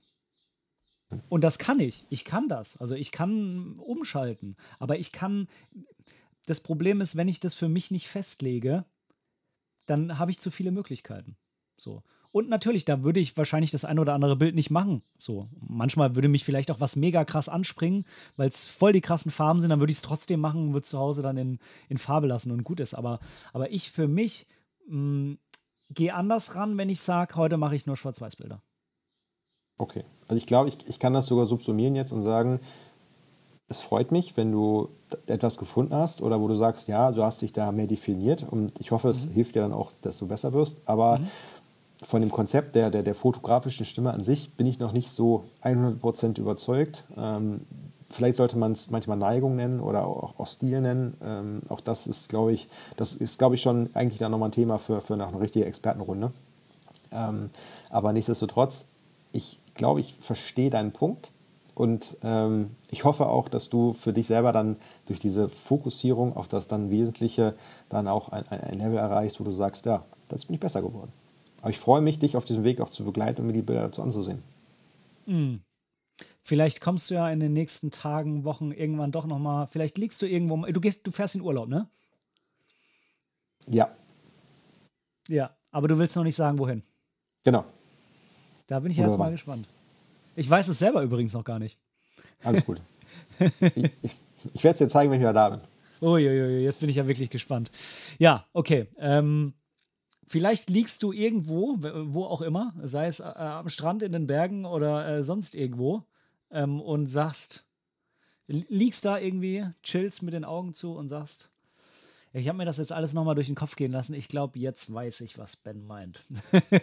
Und das kann ich. Ich kann das. Also ich kann umschalten. Aber ich kann. Das Problem ist, wenn ich das für mich nicht festlege, dann habe ich zu viele Möglichkeiten. So. Und natürlich, da würde ich wahrscheinlich das ein oder andere Bild nicht machen. So. Manchmal würde mich vielleicht auch was mega krass anspringen, weil es voll die krassen Farben sind, dann würde ich es trotzdem machen und würde es zu Hause dann in, in Farbe lassen und gut ist. Aber, aber ich für mich mm, gehe anders ran, wenn ich sage, heute mache ich nur Schwarz-Weiß-Bilder. Okay. Also ich glaube, ich, ich kann das sogar subsumieren jetzt und sagen, es freut mich, wenn du etwas gefunden hast oder wo du sagst, ja, du hast dich da mehr definiert und ich hoffe, es mhm. hilft dir dann auch, dass du besser wirst. Aber mhm. von dem Konzept der, der, der fotografischen Stimme an sich bin ich noch nicht so 100% überzeugt. Ähm, vielleicht sollte man es manchmal Neigung nennen oder auch, auch Stil nennen. Ähm, auch das ist, glaube ich, das ist, glaube ich, schon eigentlich dann nochmal ein Thema für, für eine richtige Expertenrunde. Ähm, aber nichtsdestotrotz, ich glaube, ich verstehe deinen Punkt. Und ähm, ich hoffe auch, dass du für dich selber dann durch diese Fokussierung auf das dann Wesentliche dann auch ein, ein Level erreichst, wo du sagst, ja, das bin ich besser geworden. Aber ich freue mich, dich auf diesem Weg auch zu begleiten und mir die Bilder dazu anzusehen. Mhm. Vielleicht kommst du ja in den nächsten Tagen, Wochen irgendwann doch nochmal, vielleicht liegst du irgendwo, du gehst, du fährst in Urlaub, ne? Ja. Ja, aber du willst noch nicht sagen, wohin. Genau. Da bin ich jetzt mal gespannt. Ich weiß es selber übrigens noch gar nicht. Alles gut. ich, ich, ich werde es dir zeigen, wenn ich wieder da bin. Uiuiui, jetzt bin ich ja wirklich gespannt. Ja, okay. Ähm, vielleicht liegst du irgendwo, wo auch immer, sei es äh, am Strand, in den Bergen oder äh, sonst irgendwo, ähm, und sagst, liegst da irgendwie, chillst mit den Augen zu und sagst, ich habe mir das jetzt alles nochmal durch den Kopf gehen lassen. Ich glaube, jetzt weiß ich, was Ben meint. [LAUGHS]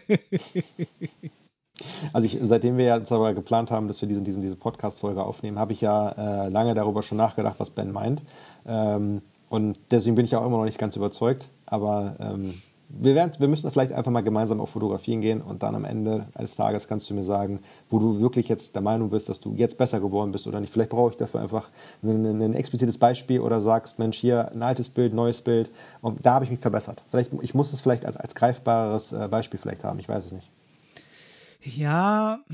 Also ich, seitdem wir jetzt aber geplant haben, dass wir diesen, diesen, diese Podcast-Folge aufnehmen, habe ich ja äh, lange darüber schon nachgedacht, was Ben meint. Ähm, und deswegen bin ich auch immer noch nicht ganz überzeugt. Aber ähm, wir, werden, wir müssen vielleicht einfach mal gemeinsam auf Fotografien gehen und dann am Ende eines Tages kannst du mir sagen, wo du wirklich jetzt der Meinung bist, dass du jetzt besser geworden bist oder nicht. Vielleicht brauche ich dafür einfach ein, ein explizites Beispiel oder sagst, Mensch, hier ein altes Bild, neues Bild und da habe ich mich verbessert. Vielleicht, ich muss es vielleicht als, als greifbares äh, Beispiel vielleicht haben, ich weiß es nicht. Ja,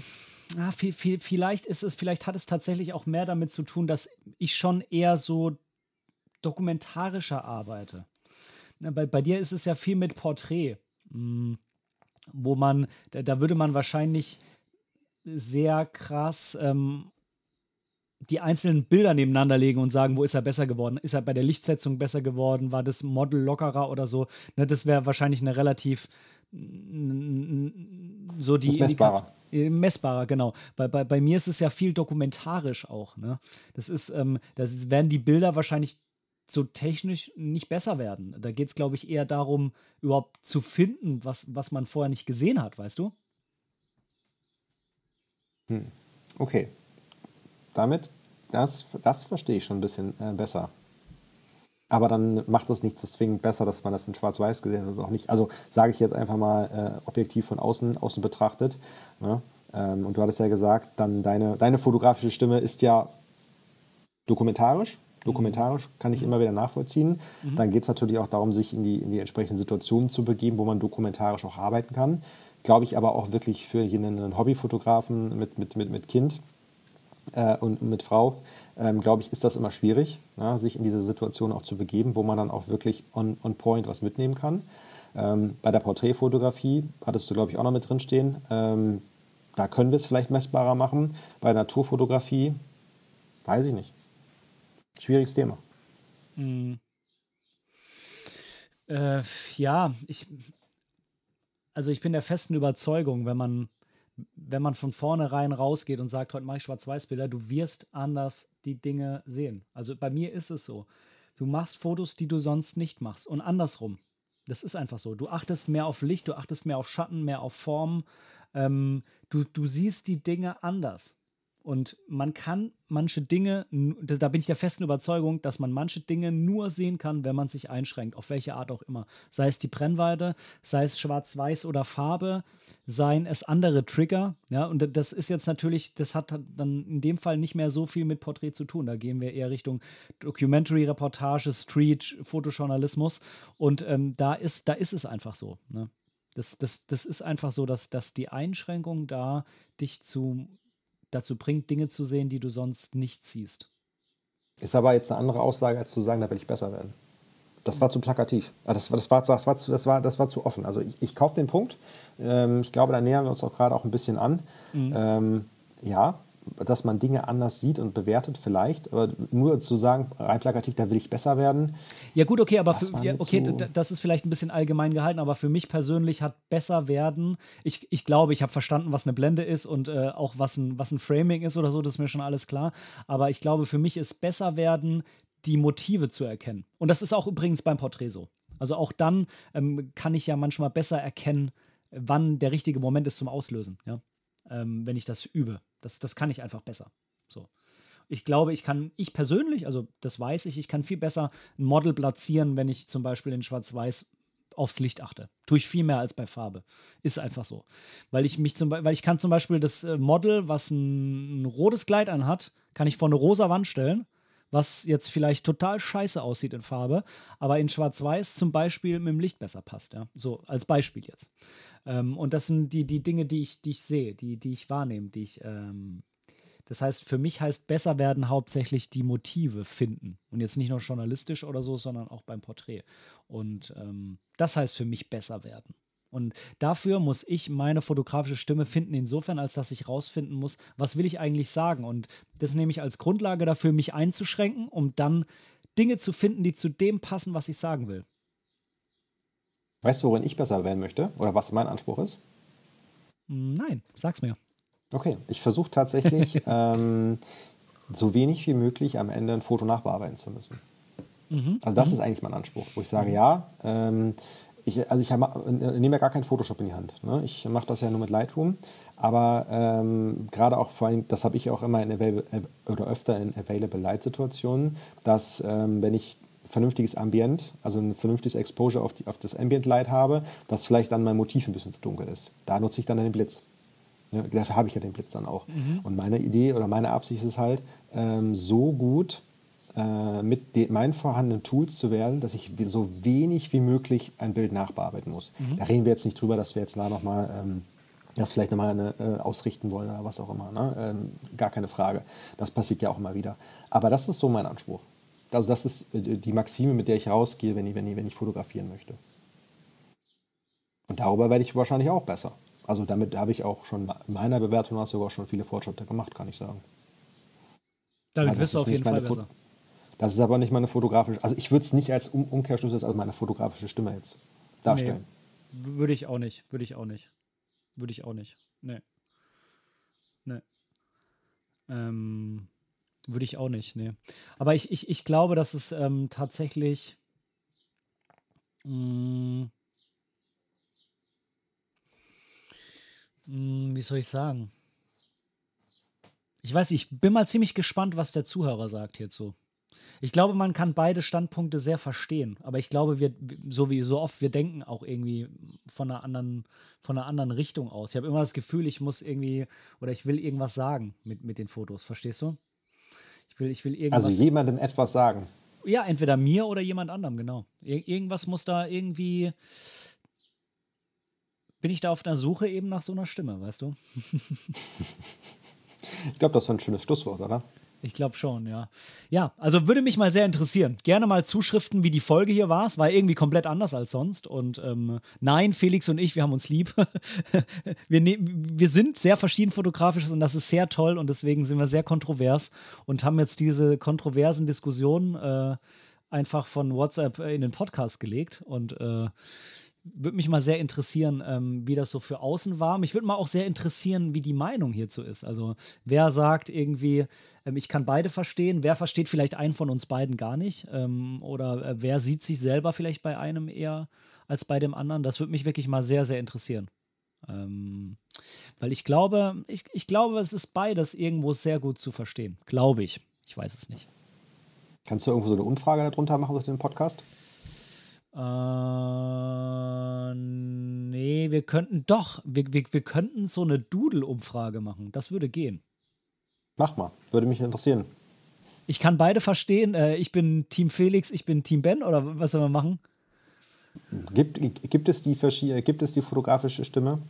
ah, viel, viel, vielleicht ist es, vielleicht hat es tatsächlich auch mehr damit zu tun, dass ich schon eher so dokumentarischer arbeite. Bei, bei dir ist es ja viel mit Porträt, hm, wo man, da, da würde man wahrscheinlich sehr krass ähm, die einzelnen Bilder nebeneinander legen und sagen, wo ist er besser geworden? Ist er bei der Lichtsetzung besser geworden? War das Model lockerer oder so? Ne, das wäre wahrscheinlich eine relativ so die messbarer. Äh, messbarer, genau. Bei, bei, bei mir ist es ja viel dokumentarisch auch. Ne? Das ist, ähm, das werden die Bilder wahrscheinlich so technisch nicht besser werden. Da geht es, glaube ich, eher darum, überhaupt zu finden, was, was man vorher nicht gesehen hat, weißt du? Hm. Okay. Damit, das, das verstehe ich schon ein bisschen äh, besser. Aber dann macht es nichts zwingend besser, dass man das in Schwarz-Weiß gesehen hat oder auch nicht. Also sage ich jetzt einfach mal äh, objektiv von außen, außen betrachtet. Ne? Ähm, und du hattest ja gesagt, dann deine, deine fotografische Stimme ist ja dokumentarisch. Dokumentarisch kann ich mhm. immer wieder nachvollziehen. Mhm. Dann geht es natürlich auch darum, sich in die, in die entsprechenden Situationen zu begeben, wo man dokumentarisch auch arbeiten kann. Glaube ich aber auch wirklich für jeden Hobbyfotografen mit, mit, mit, mit Kind äh, und mit Frau, ähm, glaube ich, ist das immer schwierig, ja, sich in diese Situation auch zu begeben, wo man dann auch wirklich on, on point was mitnehmen kann. Ähm, bei der Porträtfotografie hattest du, glaube ich, auch noch mit drinstehen. Ähm, da können wir es vielleicht messbarer machen. Bei Naturfotografie weiß ich nicht. Schwieriges Thema. Mhm. Äh, ja, ich, also ich bin der festen Überzeugung, wenn man wenn man von vornherein rausgeht und sagt, heute mache ich Schwarz-Weiß-Bilder, du wirst anders die Dinge sehen. Also bei mir ist es so. Du machst Fotos, die du sonst nicht machst und andersrum. Das ist einfach so. Du achtest mehr auf Licht, du achtest mehr auf Schatten, mehr auf Form. Ähm, du, du siehst die Dinge anders. Und man kann manche Dinge, da bin ich der festen Überzeugung, dass man manche Dinge nur sehen kann, wenn man sich einschränkt, auf welche Art auch immer. Sei es die Brennweite, sei es schwarz-weiß oder Farbe, seien es andere Trigger. Ja, und das ist jetzt natürlich, das hat dann in dem Fall nicht mehr so viel mit Porträt zu tun. Da gehen wir eher Richtung Documentary-Reportage, Street, Fotojournalismus. Und ähm, da, ist, da ist es einfach so. Ne? Das, das, das ist einfach so, dass, dass die Einschränkung da dich zu dazu bringt, Dinge zu sehen, die du sonst nicht siehst. Ist aber jetzt eine andere Aussage, als zu sagen, da will ich besser werden. Das war zu plakativ. Ah, das, das, war, das, war, zu, das, war, das war zu offen. Also ich, ich kaufe den Punkt. Ähm, ich glaube, da nähern wir uns auch gerade auch ein bisschen an. Mhm. Ähm, ja, dass man Dinge anders sieht und bewertet, vielleicht. Aber nur zu sagen, rein plakativ, da will ich besser werden. Ja, gut, okay, aber für, ja, okay, so das ist vielleicht ein bisschen allgemein gehalten, aber für mich persönlich hat besser werden. Ich, ich glaube, ich habe verstanden, was eine Blende ist und äh, auch was ein, was ein Framing ist oder so, das ist mir schon alles klar. Aber ich glaube, für mich ist besser werden, die Motive zu erkennen. Und das ist auch übrigens beim Porträt so. Also auch dann ähm, kann ich ja manchmal besser erkennen, wann der richtige Moment ist zum Auslösen, ja. Ähm, wenn ich das übe. Das, das kann ich einfach besser. So. Ich glaube, ich kann, ich persönlich, also das weiß ich, ich kann viel besser ein Model platzieren, wenn ich zum Beispiel in Schwarz-Weiß aufs Licht achte. Tue ich viel mehr als bei Farbe. Ist einfach so. Weil ich mich zum weil ich kann zum Beispiel das äh, Model, was ein, ein rotes Kleid anhat, kann ich vor eine rosa Wand stellen, was jetzt vielleicht total scheiße aussieht in Farbe, aber in Schwarz-Weiß zum Beispiel mit dem Licht besser passt. Ja? So als Beispiel jetzt. Ähm, und das sind die, die Dinge, die ich, die ich sehe, die, die ich wahrnehme, die ich. Ähm, das heißt, für mich heißt besser werden hauptsächlich die Motive finden. Und jetzt nicht nur journalistisch oder so, sondern auch beim Porträt. Und ähm, das heißt für mich besser werden. Und dafür muss ich meine fotografische Stimme finden, insofern, als dass ich rausfinden muss, was will ich eigentlich sagen. Und das nehme ich als Grundlage dafür, mich einzuschränken, um dann Dinge zu finden, die zu dem passen, was ich sagen will. Weißt du, worin ich besser werden möchte? Oder was mein Anspruch ist? Nein, sag's mir. Okay, ich versuche tatsächlich, [LAUGHS] ähm, so wenig wie möglich am Ende ein Foto nachbearbeiten zu müssen. Mhm. Also das mhm. ist eigentlich mein Anspruch, wo ich sage, mhm. ja, ähm, ich, also ich hab, nehme ja gar kein Photoshop in die Hand. Ne? Ich mache das ja nur mit Lightroom. Aber ähm, gerade auch vor allem, das habe ich auch immer in Available, oder öfter in Available Light Situationen, dass ähm, wenn ich vernünftiges Ambient, also ein vernünftiges Exposure auf, die, auf das Ambient Light habe, dass vielleicht dann mein Motiv ein bisschen zu dunkel ist. Da nutze ich dann den Blitz. Ja, dafür habe ich ja den Blitz dann auch. Mhm. Und meine Idee oder meine Absicht ist es halt, ähm, so gut äh, mit den, meinen vorhandenen Tools zu werden, dass ich so wenig wie möglich ein Bild nachbearbeiten muss. Mhm. Da reden wir jetzt nicht drüber, dass wir jetzt da nochmal ähm, das vielleicht nochmal äh, ausrichten wollen oder was auch immer. Ne? Ähm, gar keine Frage. Das passiert ja auch immer wieder. Aber das ist so mein Anspruch. Also das ist äh, die Maxime, mit der ich rausgehe, wenn ich, wenn ich, wenn ich fotografieren möchte. Und darüber werde ich wahrscheinlich auch besser. Also damit habe ich auch schon in meiner Bewertung hast sogar schon viele Fortschritte gemacht, kann ich sagen. Damit wirst du auf jeden Fall besser. Fo das ist aber nicht meine fotografische, also ich würde es nicht als um Umkehrschluss als meine fotografische Stimme jetzt darstellen. Nee, würde ich auch nicht, würde ich auch nicht. Würde ich auch nicht. Nee. Ne. Ähm, würde ich auch nicht, ne. Aber ich, ich, ich glaube, dass es ähm, tatsächlich. Mh, mh, hm, wie soll ich sagen? Ich weiß ich bin mal ziemlich gespannt, was der Zuhörer sagt hierzu. Ich glaube, man kann beide Standpunkte sehr verstehen, aber ich glaube, wir, so wie so oft, wir denken auch irgendwie von einer anderen, von einer anderen Richtung aus. Ich habe immer das Gefühl, ich muss irgendwie oder ich will irgendwas sagen mit, mit den Fotos, verstehst du? Ich will, ich will irgendwas. Also jemandem etwas sagen. Ja, entweder mir oder jemand anderem, genau. Ir irgendwas muss da irgendwie. Bin ich da auf der Suche eben nach so einer Stimme, weißt du? [LAUGHS] ich glaube, das war ein schönes Schlusswort, oder? Ich glaube schon, ja. Ja, also würde mich mal sehr interessieren. Gerne mal Zuschriften, wie die Folge hier war. Es war irgendwie komplett anders als sonst. Und ähm, nein, Felix und ich, wir haben uns lieb. [LAUGHS] wir, ne wir sind sehr verschieden fotografisch und das ist sehr toll. Und deswegen sind wir sehr kontrovers und haben jetzt diese kontroversen Diskussionen äh, einfach von WhatsApp in den Podcast gelegt. Und äh, würde mich mal sehr interessieren, ähm, wie das so für außen war. Mich würde mal auch sehr interessieren, wie die Meinung hierzu ist. Also wer sagt irgendwie, ähm, ich kann beide verstehen, wer versteht vielleicht einen von uns beiden gar nicht ähm, oder äh, wer sieht sich selber vielleicht bei einem eher als bei dem anderen. Das würde mich wirklich mal sehr, sehr interessieren. Ähm, weil ich glaube, ich, ich glaube, es ist beides irgendwo sehr gut zu verstehen. Glaube ich. Ich weiß es nicht. Kannst du irgendwo so eine Umfrage darunter machen durch den Podcast? Äh, nee, wir könnten doch, wir, wir, wir könnten so eine Doodle-Umfrage machen. Das würde gehen. Mach mal, würde mich interessieren. Ich kann beide verstehen. Äh, ich bin Team Felix, ich bin Team Ben oder was soll man machen? Gibt, gibt, es, die, gibt es die fotografische Stimme?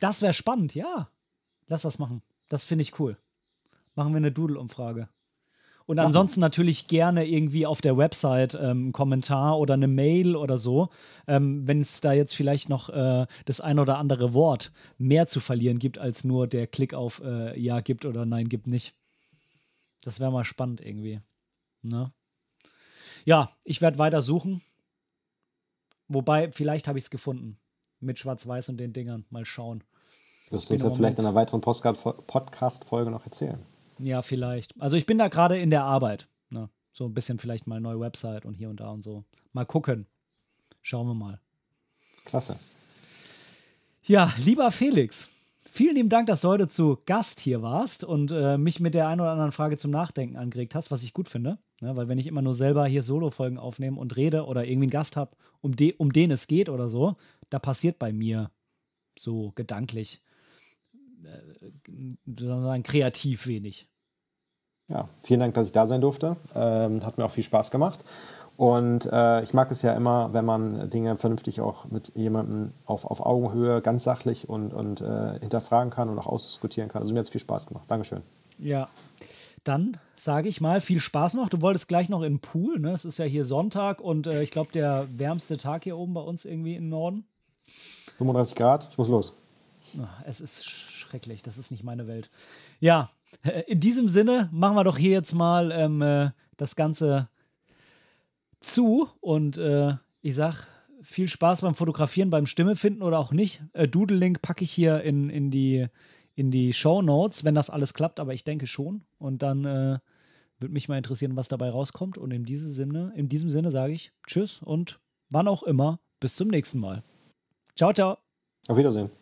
Das wäre spannend, ja. Lass das machen. Das finde ich cool. Machen wir eine Doodle-Umfrage. Und ansonsten natürlich gerne irgendwie auf der Website ähm, einen Kommentar oder eine Mail oder so, ähm, wenn es da jetzt vielleicht noch äh, das ein oder andere Wort mehr zu verlieren gibt, als nur der Klick auf äh, Ja gibt oder Nein gibt nicht. Das wäre mal spannend irgendwie. Ne? Ja, ich werde weiter suchen. Wobei, vielleicht habe ich es gefunden. Mit Schwarz-Weiß und den Dingern. Mal schauen. Wirst du uns ja vielleicht in einer weiteren Podcast-Folge noch erzählen. Ja, vielleicht. Also ich bin da gerade in der Arbeit. Ne? So ein bisschen vielleicht mal neue Website und hier und da und so. Mal gucken. Schauen wir mal. Klasse. Ja, lieber Felix, vielen lieben Dank, dass du heute zu Gast hier warst und äh, mich mit der einen oder anderen Frage zum Nachdenken angeregt hast, was ich gut finde. Ne? Weil wenn ich immer nur selber hier Solo-Folgen aufnehme und rede oder irgendwie einen Gast habe, um, de um den es geht oder so, da passiert bei mir so gedanklich, äh, sozusagen kreativ wenig. Ja, vielen Dank, dass ich da sein durfte. Ähm, hat mir auch viel Spaß gemacht. Und äh, ich mag es ja immer, wenn man Dinge vernünftig auch mit jemandem auf, auf Augenhöhe ganz sachlich und, und äh, hinterfragen kann und auch ausdiskutieren kann. Also mir hat es viel Spaß gemacht. Dankeschön. Ja, dann sage ich mal viel Spaß noch. Du wolltest gleich noch in den Pool. Ne? Es ist ja hier Sonntag und äh, ich glaube der wärmste Tag hier oben bei uns irgendwie im Norden. 35 Grad, ich muss los. Es ist schrecklich, das ist nicht meine Welt. Ja, in diesem Sinne machen wir doch hier jetzt mal ähm, äh, das Ganze zu und äh, ich sag viel Spaß beim Fotografieren, beim Stimme finden oder auch nicht. Äh, Doodle-Link packe ich hier in, in die, in die Show Notes, wenn das alles klappt, aber ich denke schon. Und dann äh, würde mich mal interessieren, was dabei rauskommt. Und in, diese Sinne, in diesem Sinne sage ich Tschüss und wann auch immer, bis zum nächsten Mal. Ciao, ciao. Auf Wiedersehen.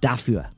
dafür.